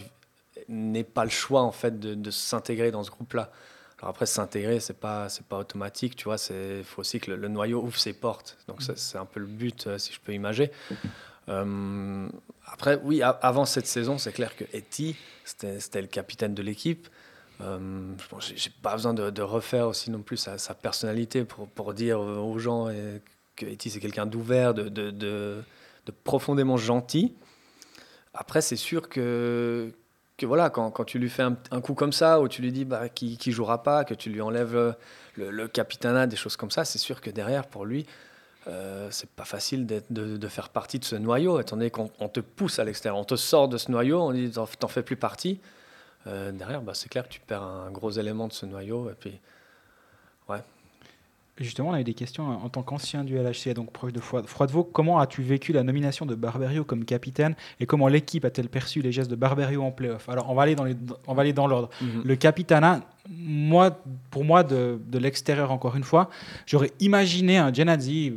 n'ait pas le choix, en fait, de, de s'intégrer dans ce groupe-là. Alors après, s'intégrer, c'est pas, c'est pas automatique, tu vois. Il faut aussi que le, noyau ouvre ses portes. Donc, ça, c'est un peu le but, euh, si je peux imaginer. Euh, après, oui, avant cette saison, c'est clair que Eti, c'était le capitaine de l'équipe. Euh, que j'ai- pas besoin de, refaire aussi non plus sa, personnalité pour, pour dire aux gens euh, que Eti c'est quelqu'un d'ouvert, de, de- de profondément gentil. Après, c'est sûr que, que voilà, quand, quand tu lui fais un, coup comme ça, ou tu lui dis bah, qu'il ne jouera pas, que tu lui enlèves le, le capitanat, des choses comme ça, c'est sûr que derrière, pour lui, euh, c'est pas facile de, de faire partie de ce noyau, étant donné qu'on on te pousse à l'extérieur, on te sort de ce noyau, on dit t'en fais plus partie. Euh, derrière, bah, c'est clair que tu perds un gros élément de ce noyau. Justement, on a eu des questions en tant qu'ancien du LHC, donc proche de Froid- Froidevaux. Comment as-tu vécu la nomination de Barberio comme capitaine et comment l'équipe a-t-elle perçu les gestes de Barberio en playoff? Alors, on va aller dans, les- on va aller dans l'ordre. Le capitanat, moi, pour moi, de, de l'extérieur, encore une fois, j'aurais imaginé un Genadzi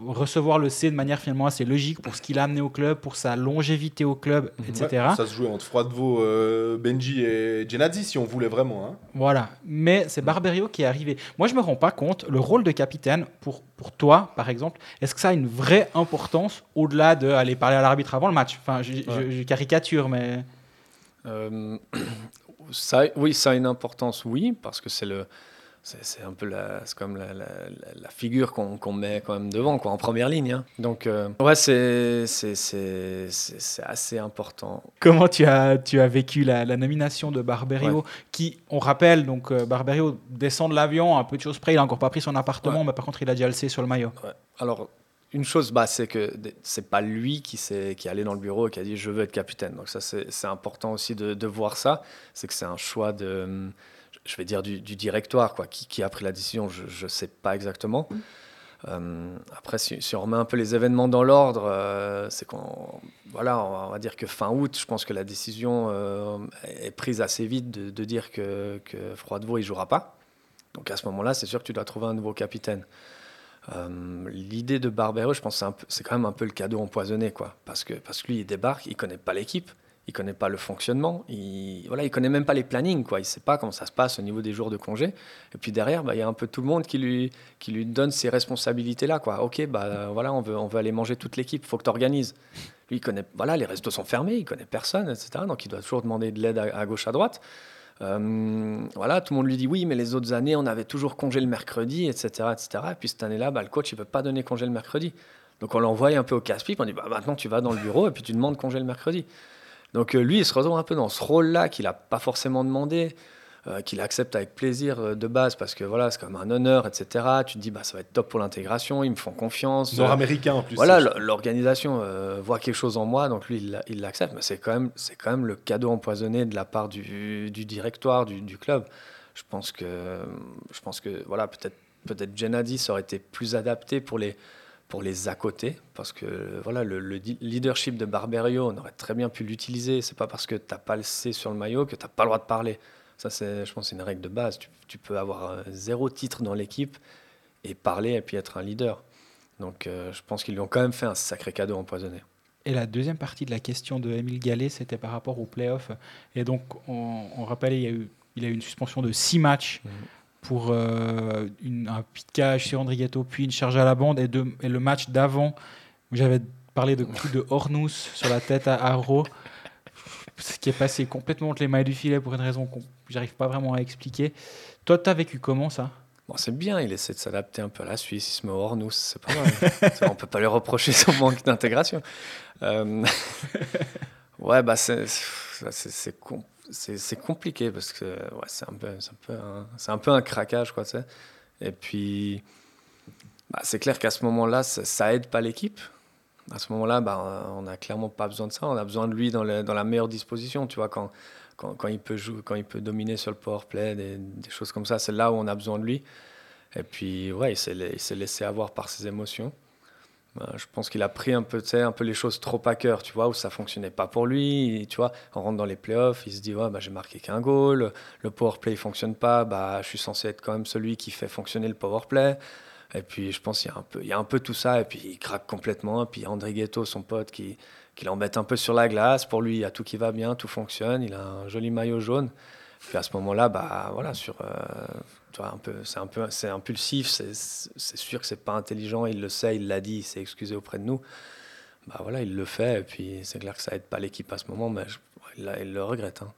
recevoir le C de manière finalement assez logique pour ce qu'il a amené au club, pour sa longévité au club, etc. Ouais, ça se jouait entre Froidevaux, euh, Benji et Genadzi, si on voulait vraiment. Hein. Voilà, mais c'est Barberio qui est arrivé. Moi, je me rends pas compte, le rôle de capitaine, pour, pour toi, par exemple, est-ce que ça a une vraie importance au-delà de aller parler à l'arbitre avant le match? Enfin, je, je- Ouais. je caricature, mais... Euh, *clears throat* ça, oui, ça a une importance, oui, parce que c'est le, c'est un peu la, comme la, la- la- la figure qu'on met quand même devant, quoi, en première ligne. hein. Donc, euh, ouais, c'est assez important. Comment tu as, tu as vécu la, la nomination de Barberio, qui, on rappelle, donc euh, Barberio descend de l'avion, un peu de choses près, il n'a encore pas pris son appartement, Ouais. mais par contre, il a déjà le C sur le maillot. Ouais. Alors, une chose, bah, c'est que c'est pas lui qui, s'est- qui est allé dans le bureau et qui a dit je veux être capitaine. Donc ça, c'est c'est important aussi de, de voir ça. C'est que c'est un choix de, je vais dire du, du directoire, quoi. Qui, qui a pris la décision, je ne sais pas exactement. Euh, après, si, si on remet un peu les événements dans l'ordre, euh, c'est qu'on, voilà, on va, on va dire que fin août, je pense que la décision euh, est prise assez vite de, de dire que, que Froidevaux il jouera pas. Donc à ce moment-là, c'est sûr que tu dois trouver un nouveau capitaine. L'idée de Barbero, je pense que c'est quand même un peu le cadeau empoisonné, quoi. Parce que, parce que lui, il débarque, il connaît pas l'équipe, il connaît pas le fonctionnement, il, voilà, il connaît même pas les plannings, quoi. Il sait pas comment ça se passe au niveau des jours de congé. Et puis derrière, bah, il y a un peu tout le monde qui lui, qui lui donne ces responsabilités-là, quoi. Ok, bah voilà, on veut, on veut aller manger toute l'équipe, faut que tu organises. Lui, connaît, voilà, les restos sont fermés, il connaît personne, etc. Donc, il doit toujours demander de l'aide à, à gauche, à droite. Euh, voilà, tout le monde lui dit oui, mais les autres années, on avait toujours congé le mercredi, etc. etc. Et puis cette année-là, bah, le coach, il ne peut pas donner congé le mercredi. Donc on l'envoie un peu au casse-pipe, on dit bah, maintenant tu vas dans le bureau et puis tu demandes congé le mercredi. Donc euh, lui, il se retrouve un peu dans ce rôle-là qu'il n'a pas forcément demandé, euh, qu'il accepte avec plaisir euh, de base parce que voilà, c'est comme un honneur, etc. Tu te dis bah ça va être top pour l'intégration, ils me font confiance. Nord-américain en plus. Voilà, l'organisation euh, voit quelque chose en moi, donc lui, il l'a- il l'accepte. Mais c'est quand, même, quand même le cadeau empoisonné de la part du, du directoire, du, du club. Je pense que, je pense que voilà, peut-être peut-être Gennady, ça aurait été plus adapté pour les, pour les à côté, parce que voilà, le, leadership de Barberio, on aurait très bien pu l'utiliser. C'est pas parce que tu n'as pas le C sur le maillot que tu n'as pas le droit de parler. Ça, c'est, je pense, une règle de base. Tu, tu peux avoir euh, zéro titre dans l'équipe et parler et puis être un leader. Donc, euh, je pense qu'ils lui ont quand même fait un sacré cadeau empoisonné. Et la deuxième partie de la question de Émile Gallet, c'était par rapport aux playoffs. Et donc, on, on rappelait, il, y a eu, il a eu une suspension de six matchs Mhm. Pour euh, un piquage sur Andrigetto, puis une charge à la bande. Et, le match d'avant, où j'avais parlé de coup de Hornous sur la tête à Haro, ce qui est passé complètement entre les mailles du filet pour une raison que j'arrive pas vraiment à expliquer. Toi, tu as vécu comment ça? Bon, c'est bien, il essaie de s'adapter un peu à la Suisse, il se met hors nous, c'est pas mal. *laughs* On peut pas lui reprocher son manque d'intégration. Euh, *laughs* ouais, bah c'est c'est- c'est com- c'est- compliqué parce que ouais, c'est un, peu- un, peu un- un peu un craquage, quoi, tu. Et puis, bah, c'est clair qu'à ce moment-là, ça, ça aide pas l'équipe. À ce moment-là, bah, on n'a clairement pas besoin de ça. On a besoin de lui dans, le- dans la meilleure disposition, tu vois, quand, quand, quand il peut jouer, quand il peut dominer sur le power play, des, choses comme ça. C'est là où on a besoin de lui. Et puis, ouais, il s'est laissé avoir par ses émotions. Euh, je pense qu'il a pris un peu, un peu les choses trop à cœur, tu vois, où ça fonctionnait pas pour lui. Tu vois, on rentre dans les playoffs, il se dit, ouais, bah, j'ai marqué qu'un goal, le power play fonctionne pas, bah, je suis censé être quand même celui qui fait fonctionner le power play. Et puis, je pense qu'il y a un peu, il y a un peu tout ça, et puis il craque complètement. Et puis, André Ghetto, son pote, qui, qui l'embête un peu sur la glace. Pour lui, il y a tout qui va bien, tout fonctionne. Il a un joli maillot jaune. Puis à ce moment-là, bah voilà, sur, euh, un peu, c'est un peu, c'est impulsif. C'est, c'est sûr que c'est pas intelligent. Il le sait, il l'a dit, il s'est excusé auprès de nous. Bah voilà, il le fait. Et puis c'est clair que ça aide pas l'équipe à ce moment, mais je- il, le regrette. hein.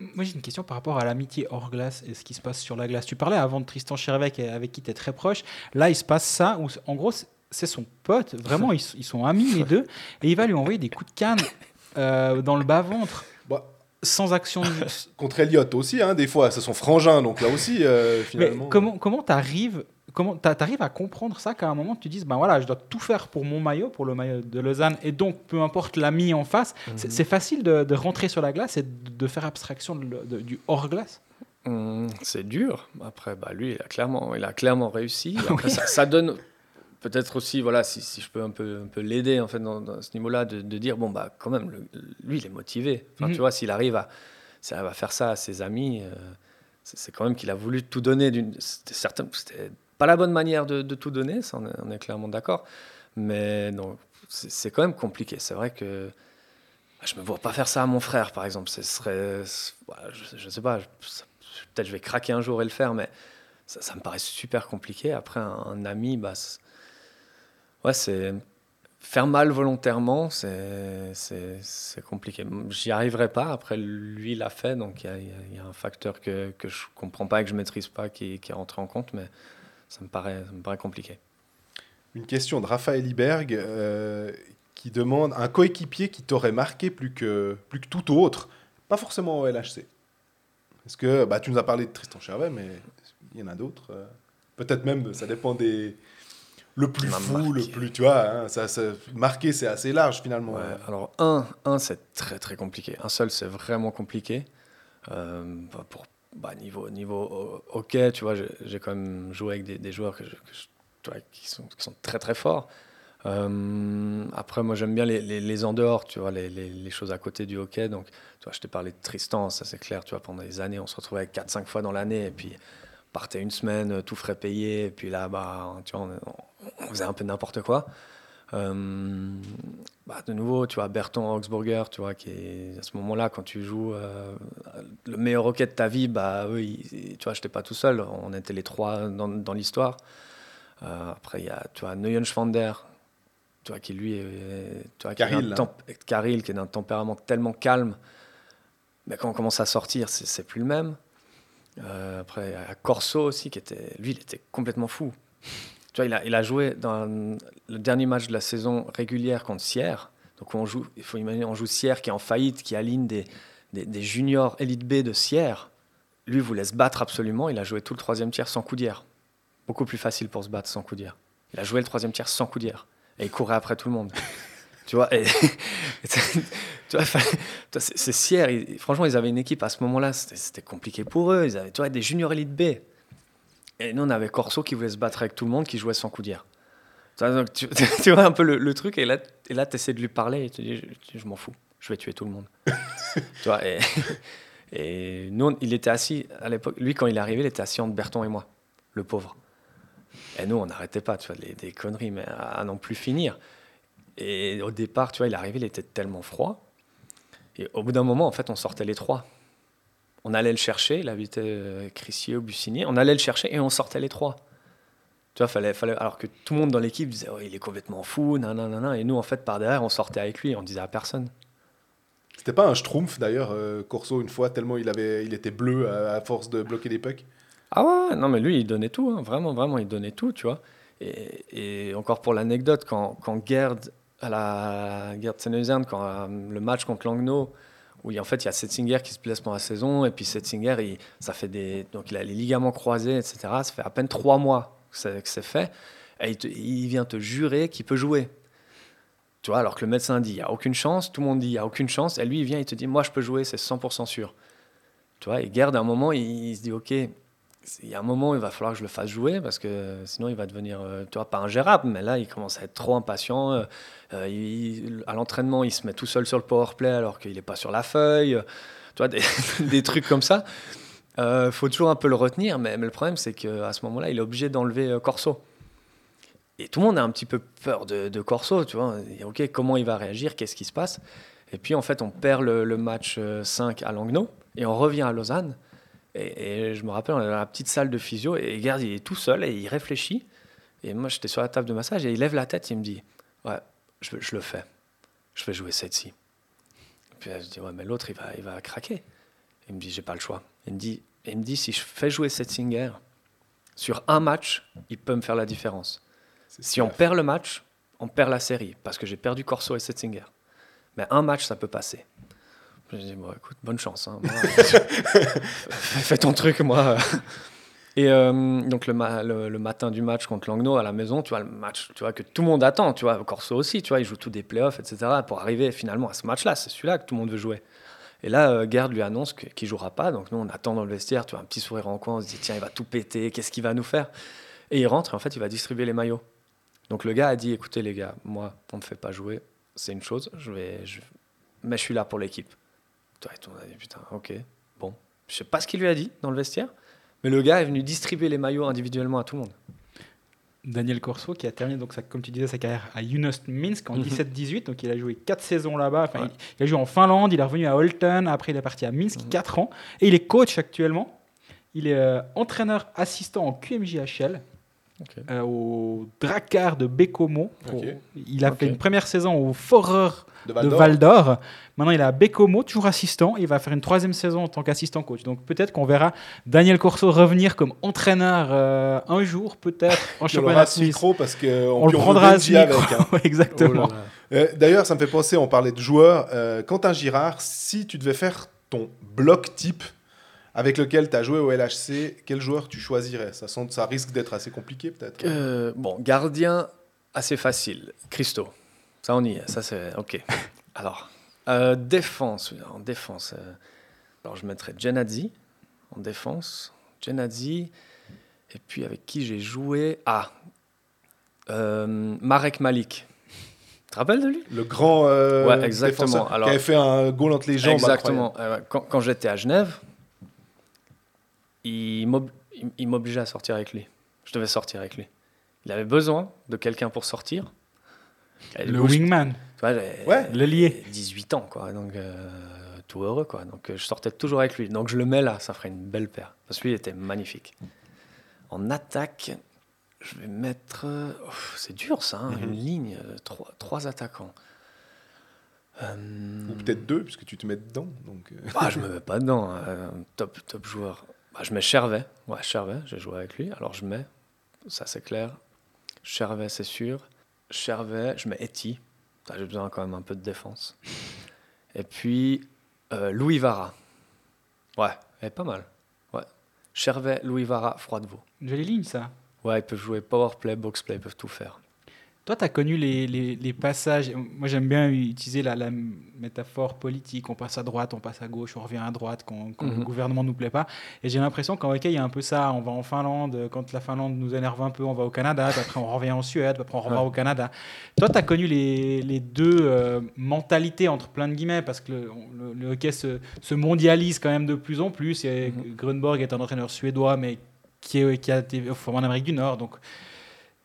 Moi, j'ai une question par rapport à l'amitié hors glace et ce qui se passe sur la glace. Tu parlais avant de Tristan Chervec, avec qui tu es très proche. Là, il se passe ça, où en gros, c'est- son pote. Vraiment, *laughs* ils, ils sont amis les deux. Et il va lui envoyer des coups de canne euh, dans le bas-ventre, sans action. de- *laughs* contre Elliott aussi, hein, des fois, c'est son frangin, donc là aussi, euh, Mais finalement. comment comment t'arrives comment t'a- t'arrives à comprendre ça qu'à un moment tu dises ben voilà je dois tout faire pour mon maillot pour le maillot de Lausanne et donc peu importe l'ami en face c'est- c'est facile de, de rentrer sur la glace et de, de faire abstraction de- de- du hors glace Hum, c'est dur. Après, bah, lui, il a clairement, il a clairement réussi. *laughs* Après, ça, ça donne peut-être aussi, voilà, si, si je peux un peu, un peu l'aider en fait dans, dans ce niveau-là, de, de dire bon bah quand même, le- lui, il est motivé. Enfin, Mhm. Tu vois, s'il arrive à, arrive à faire ça à ses amis, euh, c'est quand même qu'il a voulu tout donner. C'était certain, c'était pas la bonne manière de, de tout donner, ça, on est, on est clairement d'accord. Mais non, c'est quand même compliqué. C'est vrai que je me vois pas faire ça à mon frère, par exemple. Ce serait, voilà, je, je sais pas. ça- Peut-être je vais craquer un jour et le faire, mais ça, ça me paraît super compliqué. Après, un, un ami, bah, ouais, c'est faire mal volontairement, c'est compliqué. J'y arriverai pas. Après, lui, l'a fait, donc il y y a- un facteur que, que je comprends pas et que je maîtrise pas qui, qui est rentré en compte, mais ça me paraît, ça me paraît compliqué. Une question de Raphaël Iberg euh, qui demande un coéquipier qui t'aurait marqué plus que, plus que tout autre, pas forcément au LHC. Est-ce que bah, tu nous as parlé de Tristan Chervet, mais il y en a d'autres. euh, Peut-être même, ça dépend des. Le plus fou, le plus. Tu vois, hein, ça, ça- marqué, c'est assez large finalement. Ouais, alors, un, un c'est très très compliqué. Un seul, c'est vraiment compliqué. Euh, bah, pour, bah, niveau, niveau ho- hockey, tu vois, j'ai quand même joué avec des, des joueurs que je- que je- tu vois, qui, sont, qui sont très très forts. Euh, après, moi, j'aime bien les, les, les en dehors, tu vois, les, les, les choses à côté du hockey. Donc, tu vois, je t'ai parlé de Tristan, ça c'est clair, tu vois, pendant des années, on se retrouvait 4-5 fois dans l'année, et puis partait une semaine, euh, tout frais payé, et puis là, bah, tu vois, on, on faisait un peu n'importe quoi. Euh, bah, de nouveau, tu vois, Berton Augsburger, tu vois, qui est à ce moment-là, quand tu joues euh, le meilleur hockey de ta vie, bah, eux, ils- tu vois, je n'étais pas tout seul, on était les trois dans, dans l'histoire. Euh, après, il y a, tu vois, Neuenschwander, tu vois, qui lui est, tu vois, qui, est d'un temp- Carril, qui est d'un tempérament tellement calme, mais quand on commence à sortir, c'est, plus le même. Après, à Corso aussi, qui était, lui, il était complètement fou. Tu vois, il a, il a joué dans le dernier match de la saison régulière contre Sierre. Donc on joue, il faut imaginer, on joue Sierre qui est en faillite, qui aligne des, des, des juniors élite B de Sierre. Lui voulait se battre absolument. Il a joué tout le troisième tiers sans coup d'hier. Beaucoup plus facile pour se battre sans coup d'hier. Il a joué le troisième tiers sans coup d'hier. Et il courait après tout le monde. *laughs* tu vois, et, *laughs* tu vois, c'est Sierre. franchement, ils avaient une équipe à ce moment-là. C'était c'était compliqué pour eux. Ils avaient tu vois, des juniors élite B. Et nous, on avait Corso qui voulait se battre avec tout le monde, qui jouait sans coup d'hier. Tu *laughs* tu, vois un peu le, le truc. Et là, et là tu essaies de lui parler. Et tu dis, je, je m'en fous. Je vais tuer tout le monde. *laughs* tu vois, et, *laughs* et nous, on- il était assis à l'époque. Lui, quand il est arrivé, il était assis entre Berton et moi, le pauvre. Et nous, on n'arrêtait pas, tu vois, les- des conneries, mais à, à n'en plus finir. Et au départ, tu vois, il est arrivé, il était tellement froid. Et au bout d'un moment, en fait, on sortait les trois. On allait le chercher, il habitait euh, Crissier au. On allait le chercher et on sortait les trois. Tu vois, fallait, fallait, alors que tout le monde dans l'équipe disait, oh, il est complètement fou, nanana. Et nous, en fait, par derrière, on sortait avec lui, on disait à personne. C'était pas un schtroumpf d'ailleurs, euh, Corso, une fois, tellement il, avait, il était bleu à, à force de bloquer les pucks? Ah ouais, non, mais lui, il donnait tout, hein, vraiment, vraiment, il donnait tout, tu vois. Et, et encore pour l'anecdote, quand, quand Gerd, à la Gerd Senneusern, quand euh, le match contre Langnau, où il, en fait il y a Setzinger qui se blesse pendant la saison, et puis Setzinger, il, ça fait des, donc il a les ligaments croisés, etc. Ça fait à peine trois mois que c'est, fait, et il, vient te jurer qu'il peut jouer. Tu vois, alors que le médecin dit il n'y a aucune chance, tout le monde dit il n'y a aucune chance, et lui il vient, il te dit moi je peux jouer, c'est 100% sûr. Tu vois, et Gerd, à un moment, il se dit ok, il y a un moment où il va falloir que je le fasse jouer parce que sinon il va devenir, euh, tu vois, pas ingérable. Mais là, il commence à être trop impatient. euh, euh, à l'entraînement, il se met tout seul sur le power play alors qu'il n'est pas sur la feuille. euh, tu vois, *laughs* des, trucs comme ça. Il faut toujours un peu le retenir. Mais, le problème, c'est qu'à ce moment-là, il est obligé d'enlever euh, Corso. Et tout le monde a un petit peu peur de, Corso, tu vois. Ok, comment il va réagir? Qu'est-ce qui se passe? Et puis, en fait, on perd le, match euh, 5 à Langnau et on revient à Lausanne. Et, et je me rappelle, on est dans la petite salle de physio et Gerd, il est tout seul et il réfléchit. Et moi, j'étais sur la table de massage et il lève la tête il me dit Ouais, je, je le fais. Je vais jouer cette-ci. Puis là, je dis Ouais, mais l'autre, il va, il va craquer. Il me dit J'ai pas le choix. Il me dit, il me dit Si je fais jouer Setzinger, sur un match, il peut me faire la différence. Si on perd le match, on perd la série parce que j'ai perdu Corso et Setzinger. Mais un match, ça peut passer. Je dis, bon, écoute, bonne chance. hein. Moi, *laughs* fais ton truc, moi. Et euh, donc, le, ma- le, le matin du match contre Langnau à la maison, tu vois, le match tu vois, que tout le monde attend. Tu vois, Corso aussi, tu vois, il joue tous des playoffs, etc. pour arriver finalement à ce match-là. C'est celui-là que tout le monde veut jouer. Et là, euh, Gerd lui annonce qu'il jouera pas. Donc, nous, on attend dans le vestiaire, tu vois, un petit sourire en coin. On se dit, tiens, il va tout péter. Qu'est-ce qu'il va nous faire? Et il rentre et en fait, il va distribuer les maillots. Donc, le gars a dit, écoutez, les gars, moi, on me fait pas jouer. C'est une chose. Mais je suis là pour l'équipe. Toi, et tout le monde a dit, putain, ok, bon. Je sais pas ce qu'il lui a dit dans le vestiaire, mais le gars est venu distribuer les maillots individuellement à tout le monde. Daniel Corso qui a terminé donc sa- comme tu disais sa carrière à Junost Minsk en Mhm. 17-18 donc il a joué 4 saisons là-bas Enfin, Ouais. il, il a joué en Finlande il est revenu à Holton après il est parti à Minsk Mhm. 4 ans et il est coach actuellement il est euh, entraîneur assistant en QMJHL Euh, au Drakkar de Bécomo il a fait une première saison au Forer De Val d'Or. Maintenant, il est à Bécomo, toujours assistant. et Il va faire une troisième saison en tant qu'assistant coach. Donc, peut-être qu'on verra Daniel Corso revenir comme entraîneur euh, un jour, peut-être en *laughs* On championnat de Suisse. micro parce qu'on On le prendra à ce micro. avec. hein. *laughs* Exactement. Euh, D'ailleurs, ça me fait penser, on parlait de joueurs. euh, Quentin Girard, si tu devais faire ton bloc type avec lequel tu as joué au LHC, quel joueur tu choisirais? Ça, sent- ça risque d'être assez compliqué peut-être. Euh, bon, gardien, assez facile. Christo. Ça, on y est. Ça, c'est OK. *laughs* Alors, euh, défense. En défense, euh, alors je mettrais Genadzi en défense. Genadzi. Et puis, avec qui j'ai joué? Ah, Marek Malik. Tu te rappelles de lui? Le grand Ouais, exactement. défenseur Alors- qui avait fait un goal entre les jambes. Exactement. Quand quand j'étais à Genève, il m'ob- il- il m'obligeait à sortir avec lui. Je devais sortir avec lui. Il avait besoin de quelqu'un pour sortir. Et Le coup, wingman, Ouais. l'ailier. 18 ans, quoi. Donc, euh, tout heureux, quoi. Donc, euh, je sortais toujours avec lui. Donc, je le mets là, ça ferait une belle paire. Parce que lui, il était magnifique. En attaque, je vais mettre. euh, c'est dur ça, hein, Mhm. une ligne, trois, trois attaquants. Euh, Ou peut-être deux, puisque tu te mets dedans. Donc, bah, je *laughs* me mets pas dedans. euh, top, top joueur. Bah, je mets Chervet. Ouais, Chervet, j'ai joué avec lui. Alors je mets, ça c'est clair. Chervet, c'est sûr. Chervet, je mets Eti. J'ai besoin quand même un peu de défense. Et puis euh, Louis Vara. Ouais, elle est pas mal. Ouais. Chervet, Louis Vara, Froidevaux. Jolie ligne, ça. Ouais, ils peuvent jouer powerplay, boxplay, ils peuvent tout faire. Toi, tu as connu les, les- les passages. Moi, j'aime bien utiliser la, la métaphore politique. On passe à droite, on passe à gauche, on revient à droite quand, quand le Mhm. gouvernement ne nous plaît pas. Et j'ai l'impression qu'en hockey, il y a un peu ça. On va en Finlande. Quand la Finlande nous énerve un peu, on va au Canada. Puis après, on revient en Suède. Puis après, on revient Ouais. au Canada. Toi, tu as connu les, les deux euh, mentalités, entre plein de guillemets, parce que le, le- le hockey se, se mondialise quand même de plus en plus. Et. Grunborg est un entraîneur suédois, mais qui, est, qui a été formé en Amérique du Nord. Donc,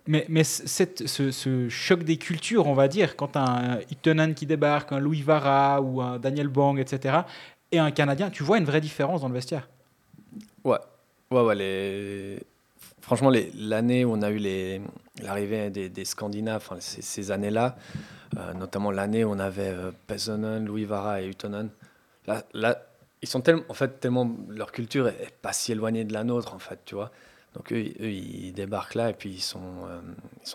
mais, mais ce, choc des cultures, on va dire, quand un Itonen qui débarque, un Louis Vara ou un Daniel Bang, etc., et un Canadien, tu vois une vraie différence dans le vestiaire? Ouais, ouais, ouais. Franchement, l'année où on a eu l'arrivée des, Scandinaves, ces, années-là, euh, notamment l'année où on avait euh, Pesonen, Louis Vara et Utonen, là, ils sont tellement, en fait, tellement, leur culture est, est pas si éloignée de la nôtre, en fait, tu vois. Donc eux, ils- débarquent là et puis ils sont, euh,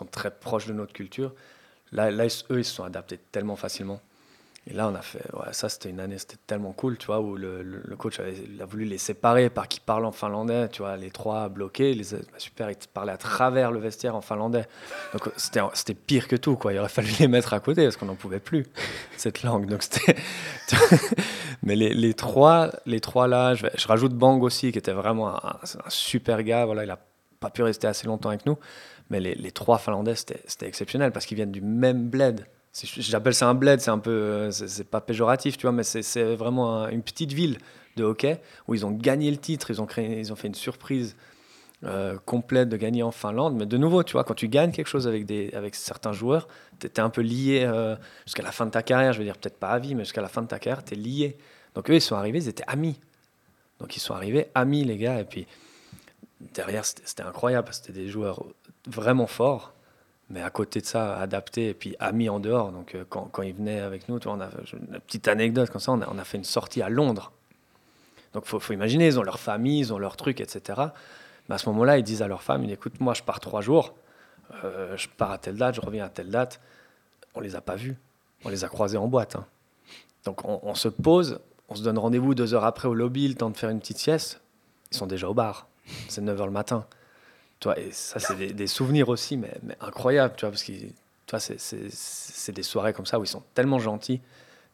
très proches de notre culture. Là, eux, ils se sont adaptés tellement facilement. Et là, on a fait, ouais, ça c'était une année, c'était tellement cool, tu vois, où le, coach avait, a voulu les séparer par qui parlent en finlandais, tu vois, les trois bloqués, les, super, ils parlaient à travers le vestiaire en finlandais. Donc c'était, pire que tout, quoi. Il aurait fallu les mettre à côté parce qu'on n'en pouvait plus, *laughs* cette langue. Donc c'était. *laughs* Mais les, trois, les trois là, je, je rajoute Bang aussi, qui était vraiment un, super gars, voilà, il a pas pu rester assez longtemps avec nous. Mais les, les trois Finlandais, c'était exceptionnel parce qu'ils viennent du même bled. J'appelle ça un bled, c'est un peu, euh, c'est, pas péjoratif, tu vois, mais c'est, vraiment un- une petite ville de hockey où ils ont gagné le titre, ils ont, créé, ils ont fait une surprise euh, complète de gagner en Finlande. Mais de nouveau, tu vois, quand tu gagnes quelque chose avec, des, avec certains joueurs, tu es un peu lié euh, jusqu'à la fin de ta carrière, je veux dire peut-être pas à vie, mais jusqu'à la fin de ta carrière, tu es lié. Donc eux, ils sont arrivés, ils étaient amis. Donc ils sont arrivés amis, les gars, et puis derrière, c'était incroyable, parce que c'était des joueurs vraiment forts, mais à côté de ça, adaptés, et puis amis en dehors. Donc euh, quand, quand ils venaient avec nous, tu on a, une petite anecdote comme ça, on a, on a fait une sortie à Londres. Donc faut, faut imaginer, ils ont leur famille, ils ont leur truc, etc. Mais à ce moment-là, ils disent à leur femme, écoute, moi je pars trois jours, euh, je pars à telle date, je reviens à telle date. On les a pas vus, on les a croisés en boîte. hein. Donc on, on se pose, on se donne rendez-vous deux heures après au lobby, le temps de faire une petite sieste. Ils sont déjà au bar. C'est 9 h le matin. Toi, et ça, c'est des, des souvenirs aussi, mais, mais incroyables, tu vois, parce que tu vois, c'est- des soirées comme ça où ils sont tellement gentils.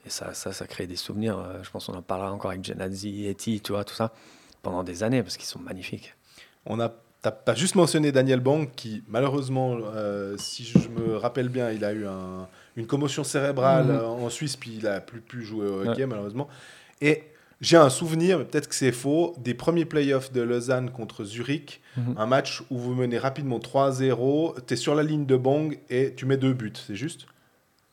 Et ça, ça, ça crée des souvenirs. euh, Je pense qu'on en parlera encore avec Genadzi, Eti, tu vois, tout ça, pendant des années, parce qu'ils sont magnifiques. On a, t'as, juste mentionné Daniel Bang qui, malheureusement, euh, si je me rappelle bien, il a eu un- une commotion cérébrale Mhm. euh, en Suisse, puis il a plus pu jouer au hockey, malheureusement. Et j'ai un souvenir, mais peut-être que c'est faux, des premiers playoffs de Lausanne contre Zurich, Mhm. un match où vous menez rapidement 3-0, tu es sur la ligne de Bang et tu mets deux buts, c'est juste?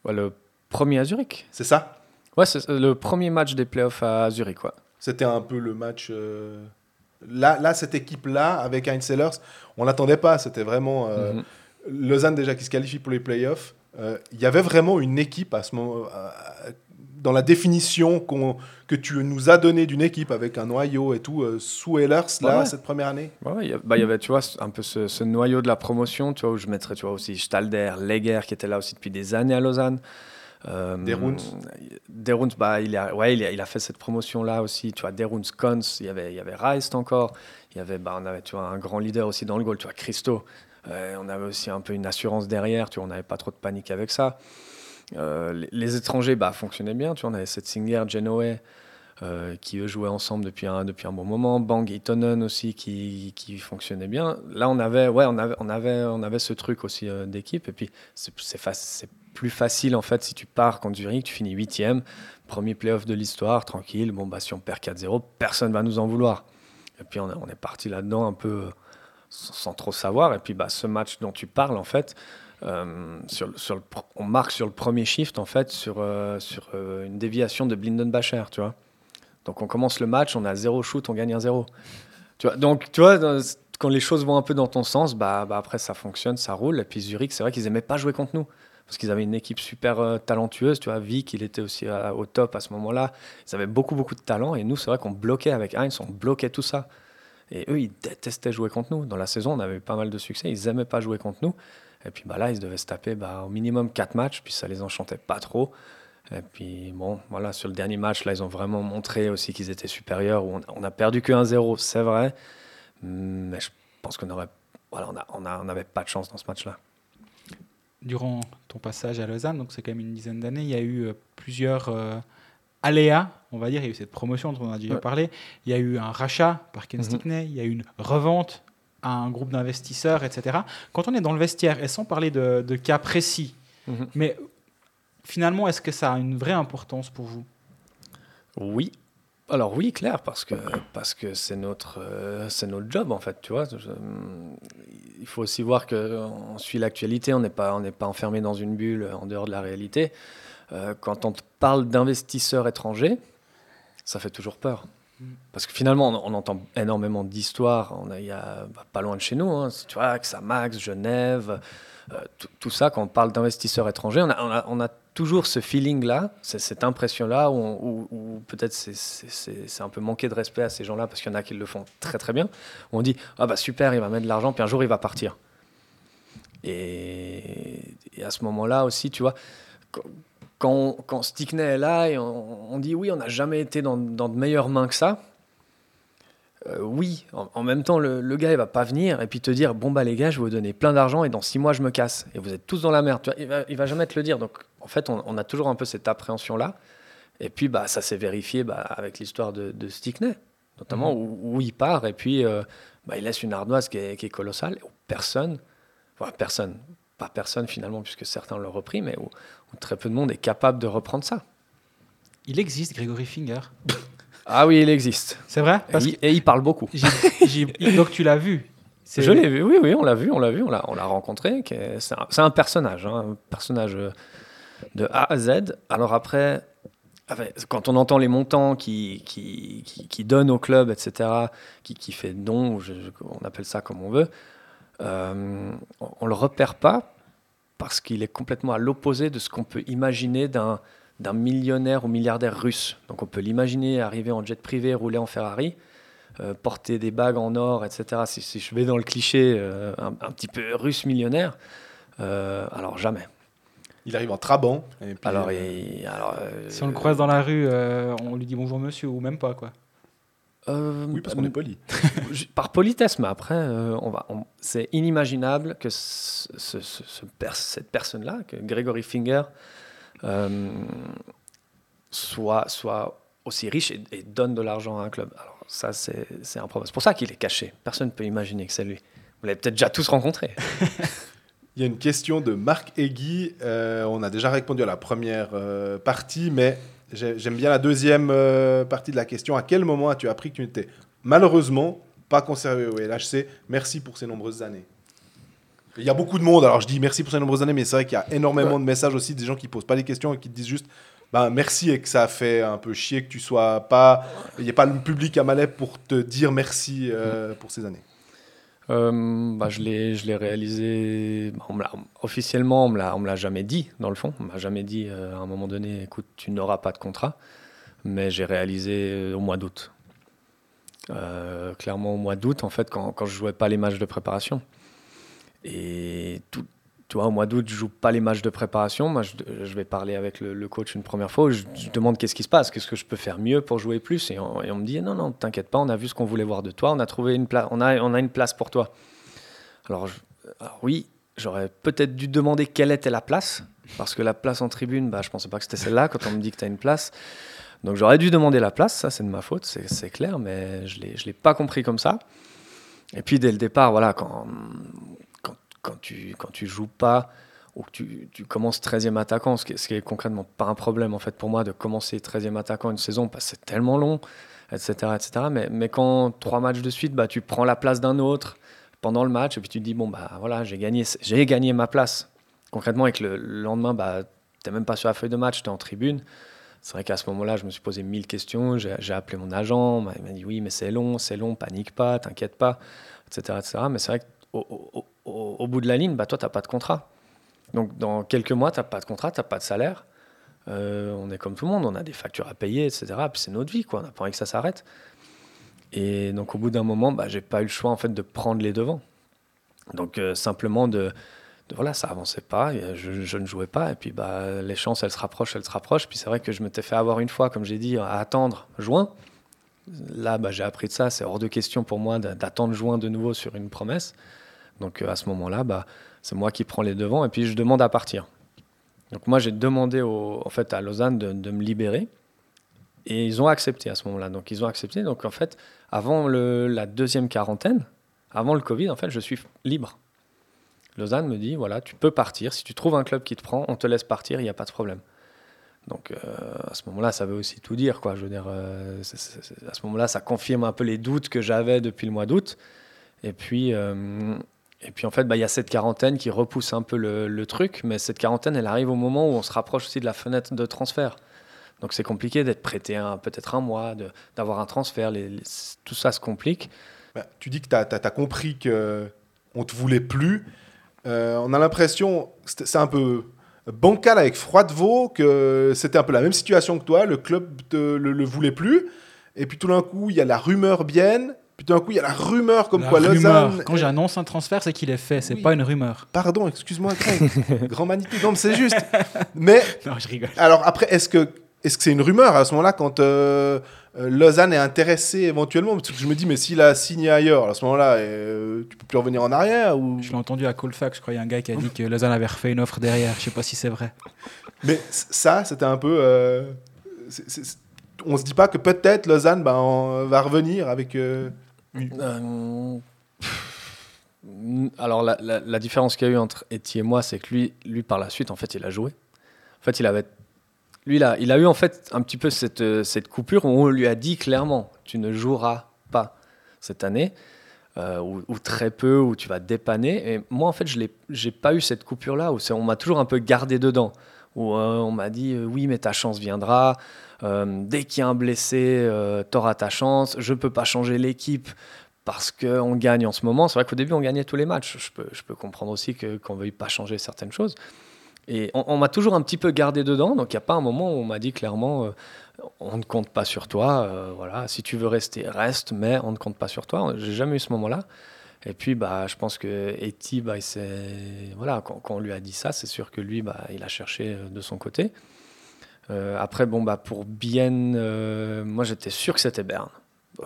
Ouais, le premier à Zurich. C'est ça? Ouais, c'est le premier match des playoffs à Zurich. C'était un peu le match. euh, Là, là, cette équipe-là, avec Heinz Sellers, on l'attendait pas. C'était vraiment euh, Mhm. Lausanne déjà qui se qualifie pour les playoffs. Euh, Il y avait vraiment une équipe à ce moment, euh, dans la définition que tu nous as donnée d'une équipe avec un noyau et tout euh, sous Ehlers là Ouais, ouais. cette première année? Ouais, il bah, y avait, tu vois, un peu ce, ce noyau de la promotion, tu vois, où je mettrais, tu vois, aussi Stalder, Leger, qui était là aussi depuis des années à Lausanne. Euh, Deruns. Deruns, bah, il a, ouais, il a, il a fait cette promotion-là aussi, tu vois, Deruns, Kons, il y avait, il y avait Reist encore, il y avait, bah, on avait, tu vois, un grand leader aussi dans le goal, tu vois, Christo. Euh, on avait aussi un peu une assurance derrière, tu vois, on n'avait pas trop de panique avec ça. Euh, les, étrangers, bah, fonctionnaient bien, tu vois, on avait Setzinger, Genoe, euh, qui jouaient ensemble depuis un, depuis un bon moment. Bang et aussi qui, qui fonctionnaient bien. Là, on avait, ouais, on avait, on avait, on avait ce truc aussi euh, d'équipe. Et puis, c'est plus facile en fait si tu pars contre Zurich, tu finis huitième, premier playoff de l'histoire, tranquille. Bon, bah, si on perd 4-0, personne va nous en vouloir. Et puis, on, est- parti là-dedans un peu sans, sans trop savoir. Et puis, bah, ce match dont tu parles, en fait, euh, on marque sur le premier shift en fait sur, euh, sur euh, une déviation de Blindenbacher, tu vois. Donc on commence le match, on a zéro shoot, on gagne un zéro. Tu vois, donc tu vois, quand les choses vont un peu dans ton sens, bah, bah après ça fonctionne, ça roule. Et puis Zurich, c'est vrai qu'ils aimaient pas jouer contre nous parce qu'ils avaient une équipe super talentueuse. Tu vois, Vic, il était aussi au top à ce moment-là. Ils avaient beaucoup, beaucoup de talent. Et nous, c'est vrai qu'on bloquait avec Heinz, on bloquait tout ça. Et eux, ils détestaient jouer contre nous. Dans la saison, on avait eu pas mal de succès. Ils aimaient pas jouer contre nous. Et puis bah, là, ils devaient se taper bah, au minimum 4 matchs. Puis ça les enchantait pas trop. Et puis bon, voilà, sur le dernier match, là, ils ont vraiment montré aussi qu'ils étaient supérieurs. On, on a perdu que 1-0, c'est vrai. Mais je pense qu'on aurait. Voilà, on a- on a- on n'avait pas de chance dans ce match-là. Durant ton passage à Lausanne, donc c'est quand même une dizaine d'années, il y a eu euh, plusieurs euh, aléas, on va dire. Il y a eu cette promotion dont on a déjà Ouais. parlé. Il y a eu un rachat par Ken Mhm. Stickney. Il y a eu une revente à un groupe d'investisseurs, etc. Quand on est dans le vestiaire, et sans parler de, de cas précis, Mhm. mais finalement, est-ce que ça a une vraie importance pour vous? Oui. Alors oui, clair, parce que parce que c'est notre euh, c'est notre job en fait, tu vois. Je- il faut aussi voir que on suit l'actualité, on n'est pas on n'est pas enfermé dans une bulle en dehors de la réalité. Euh, quand on te parle d'investisseurs étrangers, ça fait toujours peur. Parce que finalement, on, entend énormément d'histoires. On a, bah, pas loin de chez nous, hein, tu vois, Max, Genève, euh, tout- ça. Quand on parle d'investisseurs étrangers, on a, toujours ce feeling-là, cette impression-là, où, peut-être c'est- un peu manquer de respect à ces gens-là, parce qu'il y en a qui le font très très bien. Où on dit ah bah super, il va mettre de l'argent, puis un jour il va partir. Et à ce moment-là aussi, tu vois, quand, quand, Stickney est là et on, on dit oui, on n'a jamais été dans, dans de meilleures mains que ça. euh, oui, en, en même temps, le, le gars, il va pas venir et puis te dire bon bah les gars, je vais vous donner plein d'argent et dans six mois je me casse et vous êtes tous dans la merde. Tu vois, il va, il va jamais te le dire. Donc en fait, on, on a toujours un peu cette appréhension là. Et puis bah ça s'est vérifié bah, avec l'histoire de, de Stickney, notamment où, où il part et puis euh, bah, il laisse une ardoise qui est, qui est colossale. Où personne, enfin personne, pas personne finalement puisque certains l'ont repris, mais où, où très peu de monde est capable de reprendre ça. Il existe Gregory Finger. *laughs* Ah oui, il existe. C'est vrai? Et il, et il parle beaucoup. *laughs* Donc tu l'as vu Je l'ai vu, oui, oui, on l'a vu, on l'a vu, on l'a, on l'a rencontré. C'est un, personnage, hein, un personnage euh, de A à Z. Alors après, quand on entend les montants qui, qui, qui, qui donnent au club, etc., qui, qui fait don, je- on appelle ça comme on veut, euh, on, on le repère pas parce qu'il est complètement à l'opposé de ce qu'on peut imaginer d'un d'un millionnaire ou milliardaire russe. Donc on peut l'imaginer arriver en jet privé, rouler en Ferrari, euh, porter des bagues en or, etc. Si, si je vais dans le cliché euh, un, un petit peu russe millionnaire, euh, alors jamais. Il arrive en Trabant. Et puis, Alors, euh, il- alors, euh, Si on le croise dans la rue, euh, on lui dit bonjour monsieur ou même pas quoi. Euh, oui, parce qu'on est poli. *laughs* Par politesse, mais après, euh, on va, on- c'est inimaginable que ce- ce- ce- ce pers- cette personne-là, que Gregory Finger, euh, soit, soit aussi riche et, et donne de l'argent à un club. Alors ça, c'est c'est improbable. C'est pour ça qu'il est caché. Personne ne peut imaginer que c'est lui. Vous l'avez peut-être déjà tous rencontré. *laughs* Il y a une question de Marc Egui. On a déjà répondu à la première partie, mais j'aime bien la deuxième euh, partie de la question. À quel moment as-tu appris que tu n'étais malheureusement pas conservé au LHC Merci pour ces nombreuses années. Il y a beaucoup de monde, alors je dis merci pour ces nombreuses années, mais c'est vrai qu'il y a énormément de messages aussi des gens qui posent pas les questions et qui te disent juste ben, merci et que ça a fait un peu chier que tu sois pas. Il n'y a pas le public à Malais pour te dire merci euh, pour ces années. Euh, bah, je l'ai, réalisé. on officiellement, on on me l'a jamais dit. Dans le fond, on m'a jamais dit euh, à un moment donné, écoute, tu n'auras pas de contrat. Mais j'ai réalisé euh, au mois d'août. Clairement au mois d'août, en fait, quand, quand je jouais pas les matchs de préparation. Et tout, tu vois, au mois d'août, je joue pas les matchs de préparation. Moi, je, vais parler avec le, coach une première fois. Je, je demande qu'est-ce qui se passe, qu'est-ce que je peux faire mieux pour jouer plus. Et on, me dit non, non, t'inquiète pas, on a vu ce qu'on voulait voir de toi, on a trouvé une place, on a, une place pour toi. Alors, oui, j'aurais peut-être dû demander quelle était la place, parce que la place en tribune, bah, je pensais pas que c'était celle-là quand on me dit que tu as une place. Donc j'aurais dû demander la place, ça c'est de ma faute, c'est clair, mais je ne l'ai pas compris comme ça. Et puis dès le départ, voilà, quand, quand, tu quand tu joues pas ou que tu, tu commences 13e attaquant, ce qui, est- ce qui est concrètement pas un problème en fait pour moi de commencer 13e attaquant une saison parce que c'est tellement long, etc. etc. Mais, mais quand trois matchs de suite, bah, tu prends la place d'un autre pendant le match et puis tu te dis, bon, bah voilà, j'ai gagné, j'ai gagné ma place. Concrètement, avec le, le lendemain, bah, tu n'es même pas sur la feuille de match, tu es en tribune. c'est vrai qu'à ce moment-là, je me suis posé mille questions. J'ai appelé mon agent. Il m'a dit oui, mais c'est long, c'est long, panique pas, t'inquiète pas, etc., etc. Mais c'est vrai qu'au au, au- bout de la ligne, bah, toi, tu n'as pas de contrat. Donc, dans quelques mois, tu n'as pas de contrat, tu n'as pas de salaire. Euh, on est comme tout le monde, on a des factures à payer, etc. Puis c'est notre vie, quoi. On n'a pas envie que ça s'arrête. Et donc, au bout d'un moment, bah, j'ai pas eu le choix, en fait, de prendre les devants. Donc, euh, simplement de, Voilà, ça avançait pas, je, je ne jouais pas. Et puis, bah, les chances, elles se rapprochent, elles se rapprochent. Puis c'est vrai que je m'étais fait avoir une fois, comme j'ai dit, à attendre juin. Là, bah, j'ai appris de ça. C'est hors de question pour moi d'a- d'attendre juin de nouveau sur une promesse. Donc, euh, à ce moment-là, bah, c'est moi qui prends les devants et puis je demande à partir. Donc, moi, j'ai demandé au, en fait, à Lausanne de, me libérer. Et ils ont accepté à ce moment-là. Donc, ils ont accepté. Donc, en fait, avant le- la deuxième quarantaine, avant le Covid, en fait, je suis libre. Lausanne me dit voilà, tu peux partir. Si tu trouves un club qui te prend, on te laisse partir, il n'y a pas de problème. Donc, euh, à ce moment-là, ça veut aussi tout dire. Quoi. Je veux dire, euh, à ce moment-là, ça confirme un peu les doutes que j'avais depuis le mois d'août. Et puis, et puis, en fait, bah, il y a cette quarantaine qui repousse un peu le, truc. Mais cette quarantaine, elle arrive au moment où on se rapproche aussi de la fenêtre de transfert. Donc, c'est compliqué d'être prêté peut-être un mois, d'avoir un transfert. Tout ça se complique. Bah, tu dis que tu as, compris que on te voulait plus. Euh, on a l'impression, c'est un peu bancal avec Froidevaux, que c'était un peu la même situation que toi. Le club te, le, le voulait plus. Et puis tout d'un coup, il y a la rumeur bien. Puis tout d'un coup, il y a la rumeur comme La quoi rumeur. Lausanne. Quand j'annonce un transfert, c'est qu'il est fait, c'est Oui. pas une rumeur. Pardon, excuse-moi, Greg. *laughs* Grand manité. Non, mais c'est juste. Mais *laughs* Non, je rigole. alors après, est-ce que est-ce que c'est une rumeur à ce moment-là quand euh, euh, Lausanne est intéressé éventuellement? Parce que je me dis, mais s'il a signé ailleurs, à ce moment-là, euh, tu peux plus revenir en arrière ou... Je l'ai entendu à Colfax, je crois, il y a un gars qui a dit que Lausanne avait refait une offre derrière. Je sais pas si c'est vrai. Mais c- ça, c'était un peu. euh, c'est- on se dit pas que peut-être Lausanne ben, en- va revenir avec. Euh, alors la, différence qu'il y a eu entre Eti et moi, c'est que lui, lui par la suite, en fait, il a joué. En fait, il avait, lui, il a, il a eu en fait un petit peu cette, euh, cette coupure où on lui a dit clairement, tu ne joueras pas cette année, euh, ou, très peu, ou tu vas dépanner. Et moi, en fait, je n'ai pas eu cette coupure-là, où on m'a toujours un peu gardé dedans, où on m'a dit, oui, mais ta chance viendra. Euh, dès qu'il y a un blessé, tu auras ta chance. Je peux pas changer l'équipe parce qu'on gagne en ce moment. C'est vrai qu'au début, on gagnait tous les matchs. Je peux, comprendre aussi que- qu'on ne veuille pas changer certaines choses. Et on, m'a toujours un petit peu gardé dedans. Donc, il n'y a pas un moment où on m'a dit clairement euh, on ne compte pas sur toi. euh, voilà, si tu veux rester, reste, mais on ne compte pas sur toi. J'ai jamais eu ce moment-là. Et puis, bah, je pense que Eti, bah, voilà, quand, quand on lui a dit ça, c'est sûr que lui, bah, il a cherché euh, de son côté. Euh, après, bon, bah, pour Bienne, euh, moi j'étais sûr que c'était Berne. Euh,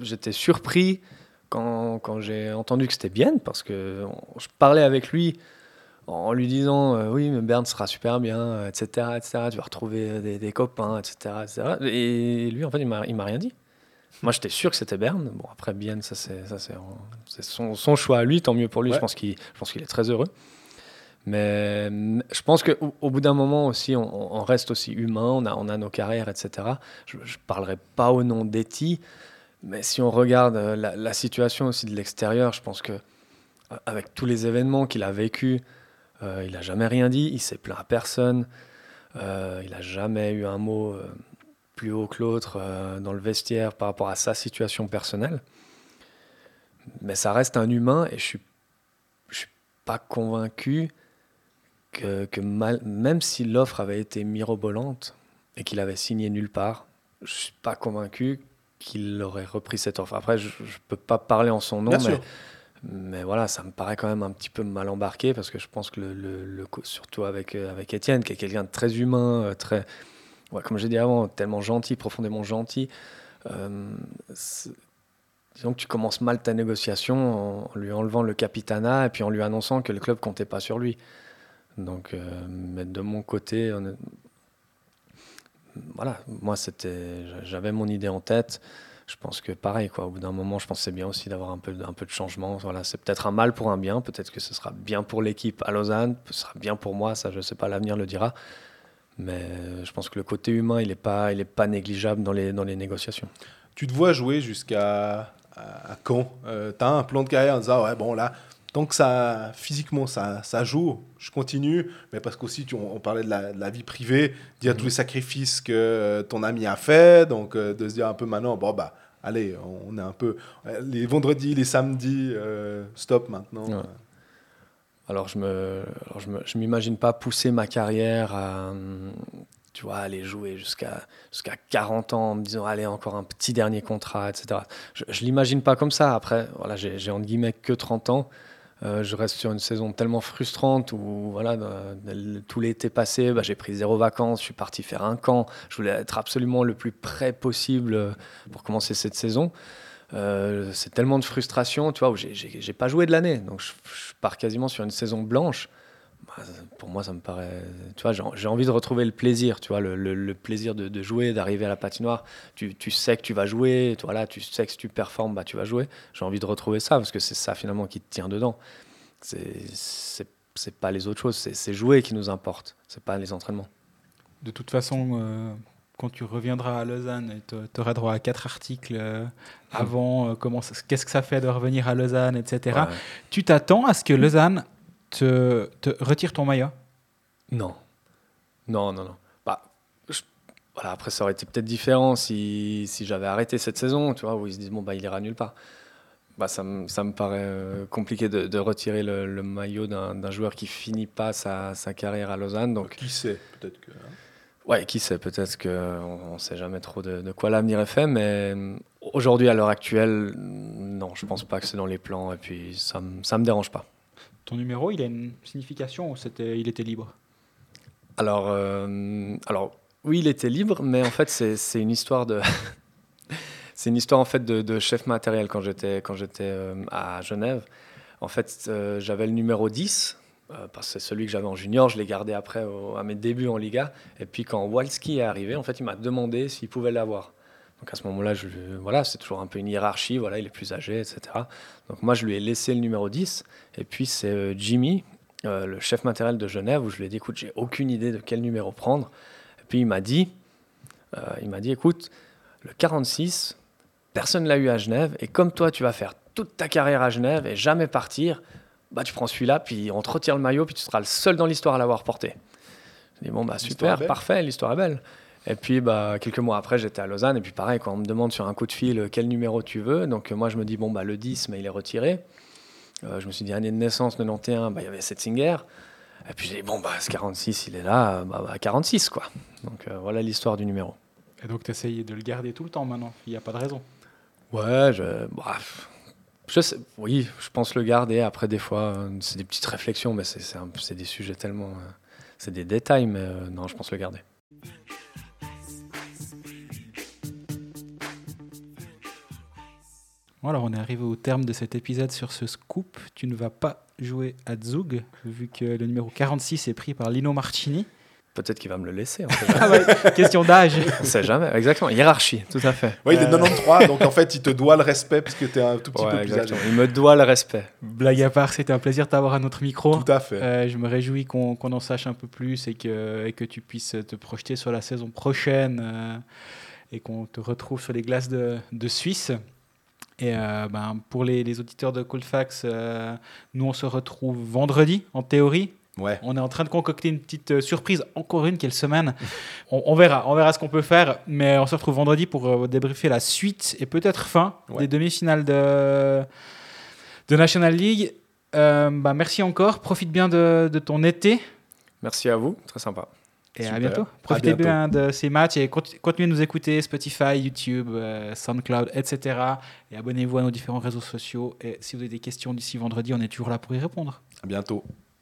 j'étais surpris quand, quand j'ai entendu que c'était Bienne, parce que on- je parlais avec lui en lui disant Oui, mais Berne sera super bien, etc., etc. Tu vas retrouver des, des copains, etc., etc. Et lui, en fait, il m'a rien dit. Moi, j'étais sûr que c'était Berne. Bon, après, Bienne, ça, c'est son, son choix à lui, tant mieux pour lui. Ouais. Je pense qu'il je pense qu'il est très heureux. Mais mm, je pense qu'au au bout d'un moment aussi, on, reste aussi humain, on a, nos carrières, etc. Je ne parlerai pas au nom d'Eti, mais si on regarde euh, la, situation aussi de l'extérieur, je pense que euh, avec tous les événements qu'il a vécu, euh, il n'a jamais rien dit, il s'est plaint à personne, il n'a jamais eu un mot plus haut que l'autre dans le vestiaire par rapport à sa situation personnelle. Mais ça reste un humain et je suis, je suis pas convaincu que, que mal- même si l'offre avait été mirobolante et qu'il avait signé nulle part, je suis pas convaincu qu'il aurait repris cette offre. Après, je ne peux pas parler en son nom, Bien mais, sûr. mais voilà, ça me paraît quand même un petit peu mal embarqué parce que je pense que le, le- le co- surtout avec, euh, avec Étienne, qui est quelqu'un de très humain, euh, très, ouais, comme j'ai dit avant, tellement gentil, profondément gentil. euh, disons que tu commences mal ta négociation en lui enlevant le capitanat et puis en lui annonçant que le club comptait pas sur lui. Donc, euh, mais de mon côté, voilà, moi c'était, j'avais mon idée en tête. Je pense que pareil, quoi. Au bout d'un moment, je c'est bien aussi d'avoir un peu, un peu de changement. Voilà, c'est peut-être un mal pour un bien. Peut-être que ce sera bien pour l'équipe à Lausanne. Ce sera bien pour moi. Ça, je sais pas, l'avenir le dira. Mais euh, je pense que le côté humain, il est pas, il est pas négligeable dans les, dans les négociations. Tu te vois jouer jusqu'à quand euh, T'as un plan de carrière en disant, ouais, bon, là, tant que ça, physiquement, ça, ça joue, je continue. Mais parce qu'aussi, on, on parlait de la, de la vie privée, dire tous les sacrifices que euh, ton ami a fait. Donc, euh, de se dire un peu maintenant, bon, bah, allez, on est un peu. euh, les vendredis, les samedis, euh, stop maintenant. Ouais. Alors je me, alors je me, je m'imagine pas pousser ma carrière à, hum, tu vois, aller jouer jusqu'à jusqu'à 40 ans en me disant allez encore un petit dernier contrat, etc. Je, je l'imagine pas comme ça. Après, voilà, j'ai, j'ai entre guillemets que 30 ans. Euh, je reste sur une saison tellement frustrante où voilà, dans- tout l'été passé, bah, j'ai pris zéro vacances, je suis parti faire un camp. Je voulais être absolument le plus près possible euh, pour commencer cette saison. Euh, c'est tellement de frustration, tu vois, où j'ai- pas joué de l'année. Donc je pars quasiment sur une saison blanche. Bah, pour moi, ça me paraît. Tu vois, j'ai envie de retrouver le plaisir, tu vois, le, le- le plaisir de, de jouer, d'arriver à la patinoire. Tu, tu sais que tu vas jouer, tu, voilà, tu sais que si tu performes, bah, tu vas jouer. J'ai envie de retrouver ça parce que c'est ça finalement qui te tient dedans. C'est- pas les autres choses, c'est jouer qui nous importe, c'est pas les entraînements. De toute façon, euh, quand tu reviendras à Lausanne, tu auras droit à quatre articles euh, avant, euh, comment qu'est-ce que ça fait de revenir à Lausanne, etc. Ouais. Tu t'attends à ce que Lausanne te, te retire ton maillot? Non. Non, non, non. Bah, je- voilà, après, ça aurait été peut-être différent si, si j'avais arrêté cette saison, tu vois, où ils se disent, bon, bah, il ira nulle part. Bah, ça, me, ça me paraît euh, compliqué de, de retirer le, le maillot d'un d'un joueur qui finit pas sa, sa carrière à Lausanne. Donc, Qui sait Peut-être que. hein? ouais, qui sait, peut-être qu'on ne sait jamais trop de, de quoi l'avenir est fait, mais aujourd'hui, à l'heure actuelle, non, je pense pas que c'est dans les plans, et puis ça me, ça me dérange pas. Ton numéro, il a une signification ou c'était, il était libre? Alors, euh, alors, oui, il était libre, mais en fait, c'est une histoire de. *laughs* c'est une histoire en fait de, chef matériel quand j'étais quand j'étais euh, à Genève. En fait, euh, j'avais le numéro 10 euh, parce que c'est celui que j'avais en junior. Je l'ai gardé après à mes débuts en Liga. Et puis quand Walski est arrivé, en fait, il m'a demandé s'il pouvait l'avoir. Donc à ce moment-là, je, voilà, c'est toujours un peu une hiérarchie. Voilà, il est plus âgé, etc. Donc moi, je lui ai laissé le numéro 10. Et puis c'est euh, Jimmy, euh, le chef matériel de Genève, où je lui ai dit, écoute, j'ai aucune idée de quel numéro prendre. Et puis il m'a dit, euh, il m'a dit, écoute, le 46, personne l'a eu à Genève, et comme toi, tu vas faire toute ta carrière à Genève et jamais partir, bah tu prends celui-là, puis on te retire le maillot, puis tu seras le seul dans l'histoire à l'avoir porté. Je dis bon bah super, parfait, l'histoire est belle. Et puis bah quelques mois après, j'étais à Lausanne, et puis pareil, quand on me demande sur un coup de fil euh, quel numéro tu veux, donc euh, moi je me dis bon bah le 10, mais il est retiré. Euh, je me suis dit année de naissance 91, bah il y avait Setzinger. Et puis j'ai dit bon bah ce 46, il est là, bah, bah 46 quoi. Donc euh, voilà l'histoire du numéro. Et donc tu essayes de le garder tout le temps maintenant, il n'y a pas de raison. Ouais, je, bref, je sais, oui, je pense le garder. Après, des fois, c'est des petites réflexions, mais c'est des sujets tellement, c'est des détails, mais euh, non, je pense le garder. Bon, alors on est arrivé au terme de cet épisode sur ce scoop. Tu ne vas pas jouer à Zug, vu que le numéro 46 est pris par Lino Martini. Peut-être qu'il va me le laisser. Sait *laughs* jamais. Ah ouais, question d'âge. On sait jamais. Exactement. Hiérarchie, tout à fait. Ouais, il est Euh. 93, donc en fait, il te doit le respect parce que tu es un tout petit Ouais, peu plus âgé. Il me doit le respect. Blague à part, c'était un plaisir de t'avoir à notre micro. Tout à fait. Euh, je me réjouis qu'on en sache un peu plus et que, et que tu puisses te projeter sur la saison prochaine euh, et qu'on te retrouve sur les glaces de, de Suisse. Et euh, ben, pour les, les auditeurs de Coldfax, euh, nous on se retrouve vendredi en théorie. Ouais. On est en train de concocter une petite euh, surprise, encore une, quelle semaine. *laughs* On, on verra, on verra ce qu'on peut faire, mais on se retrouve vendredi pour euh, débriefer la suite et peut-être fin Ouais. des demi-finales de, de National League. Euh, bah, merci encore, profite bien de, de ton été Merci à vous. Très sympa. Et à bientôt. À Profitez bientôt. bien de ces matchs et conti- continuez de nous écouter Spotify, YouTube, euh, SoundCloud, etc. Et abonnez-vous à nos différents réseaux sociaux. Et si vous avez des questions d'ici vendredi, on est toujours là pour y répondre. À bientôt.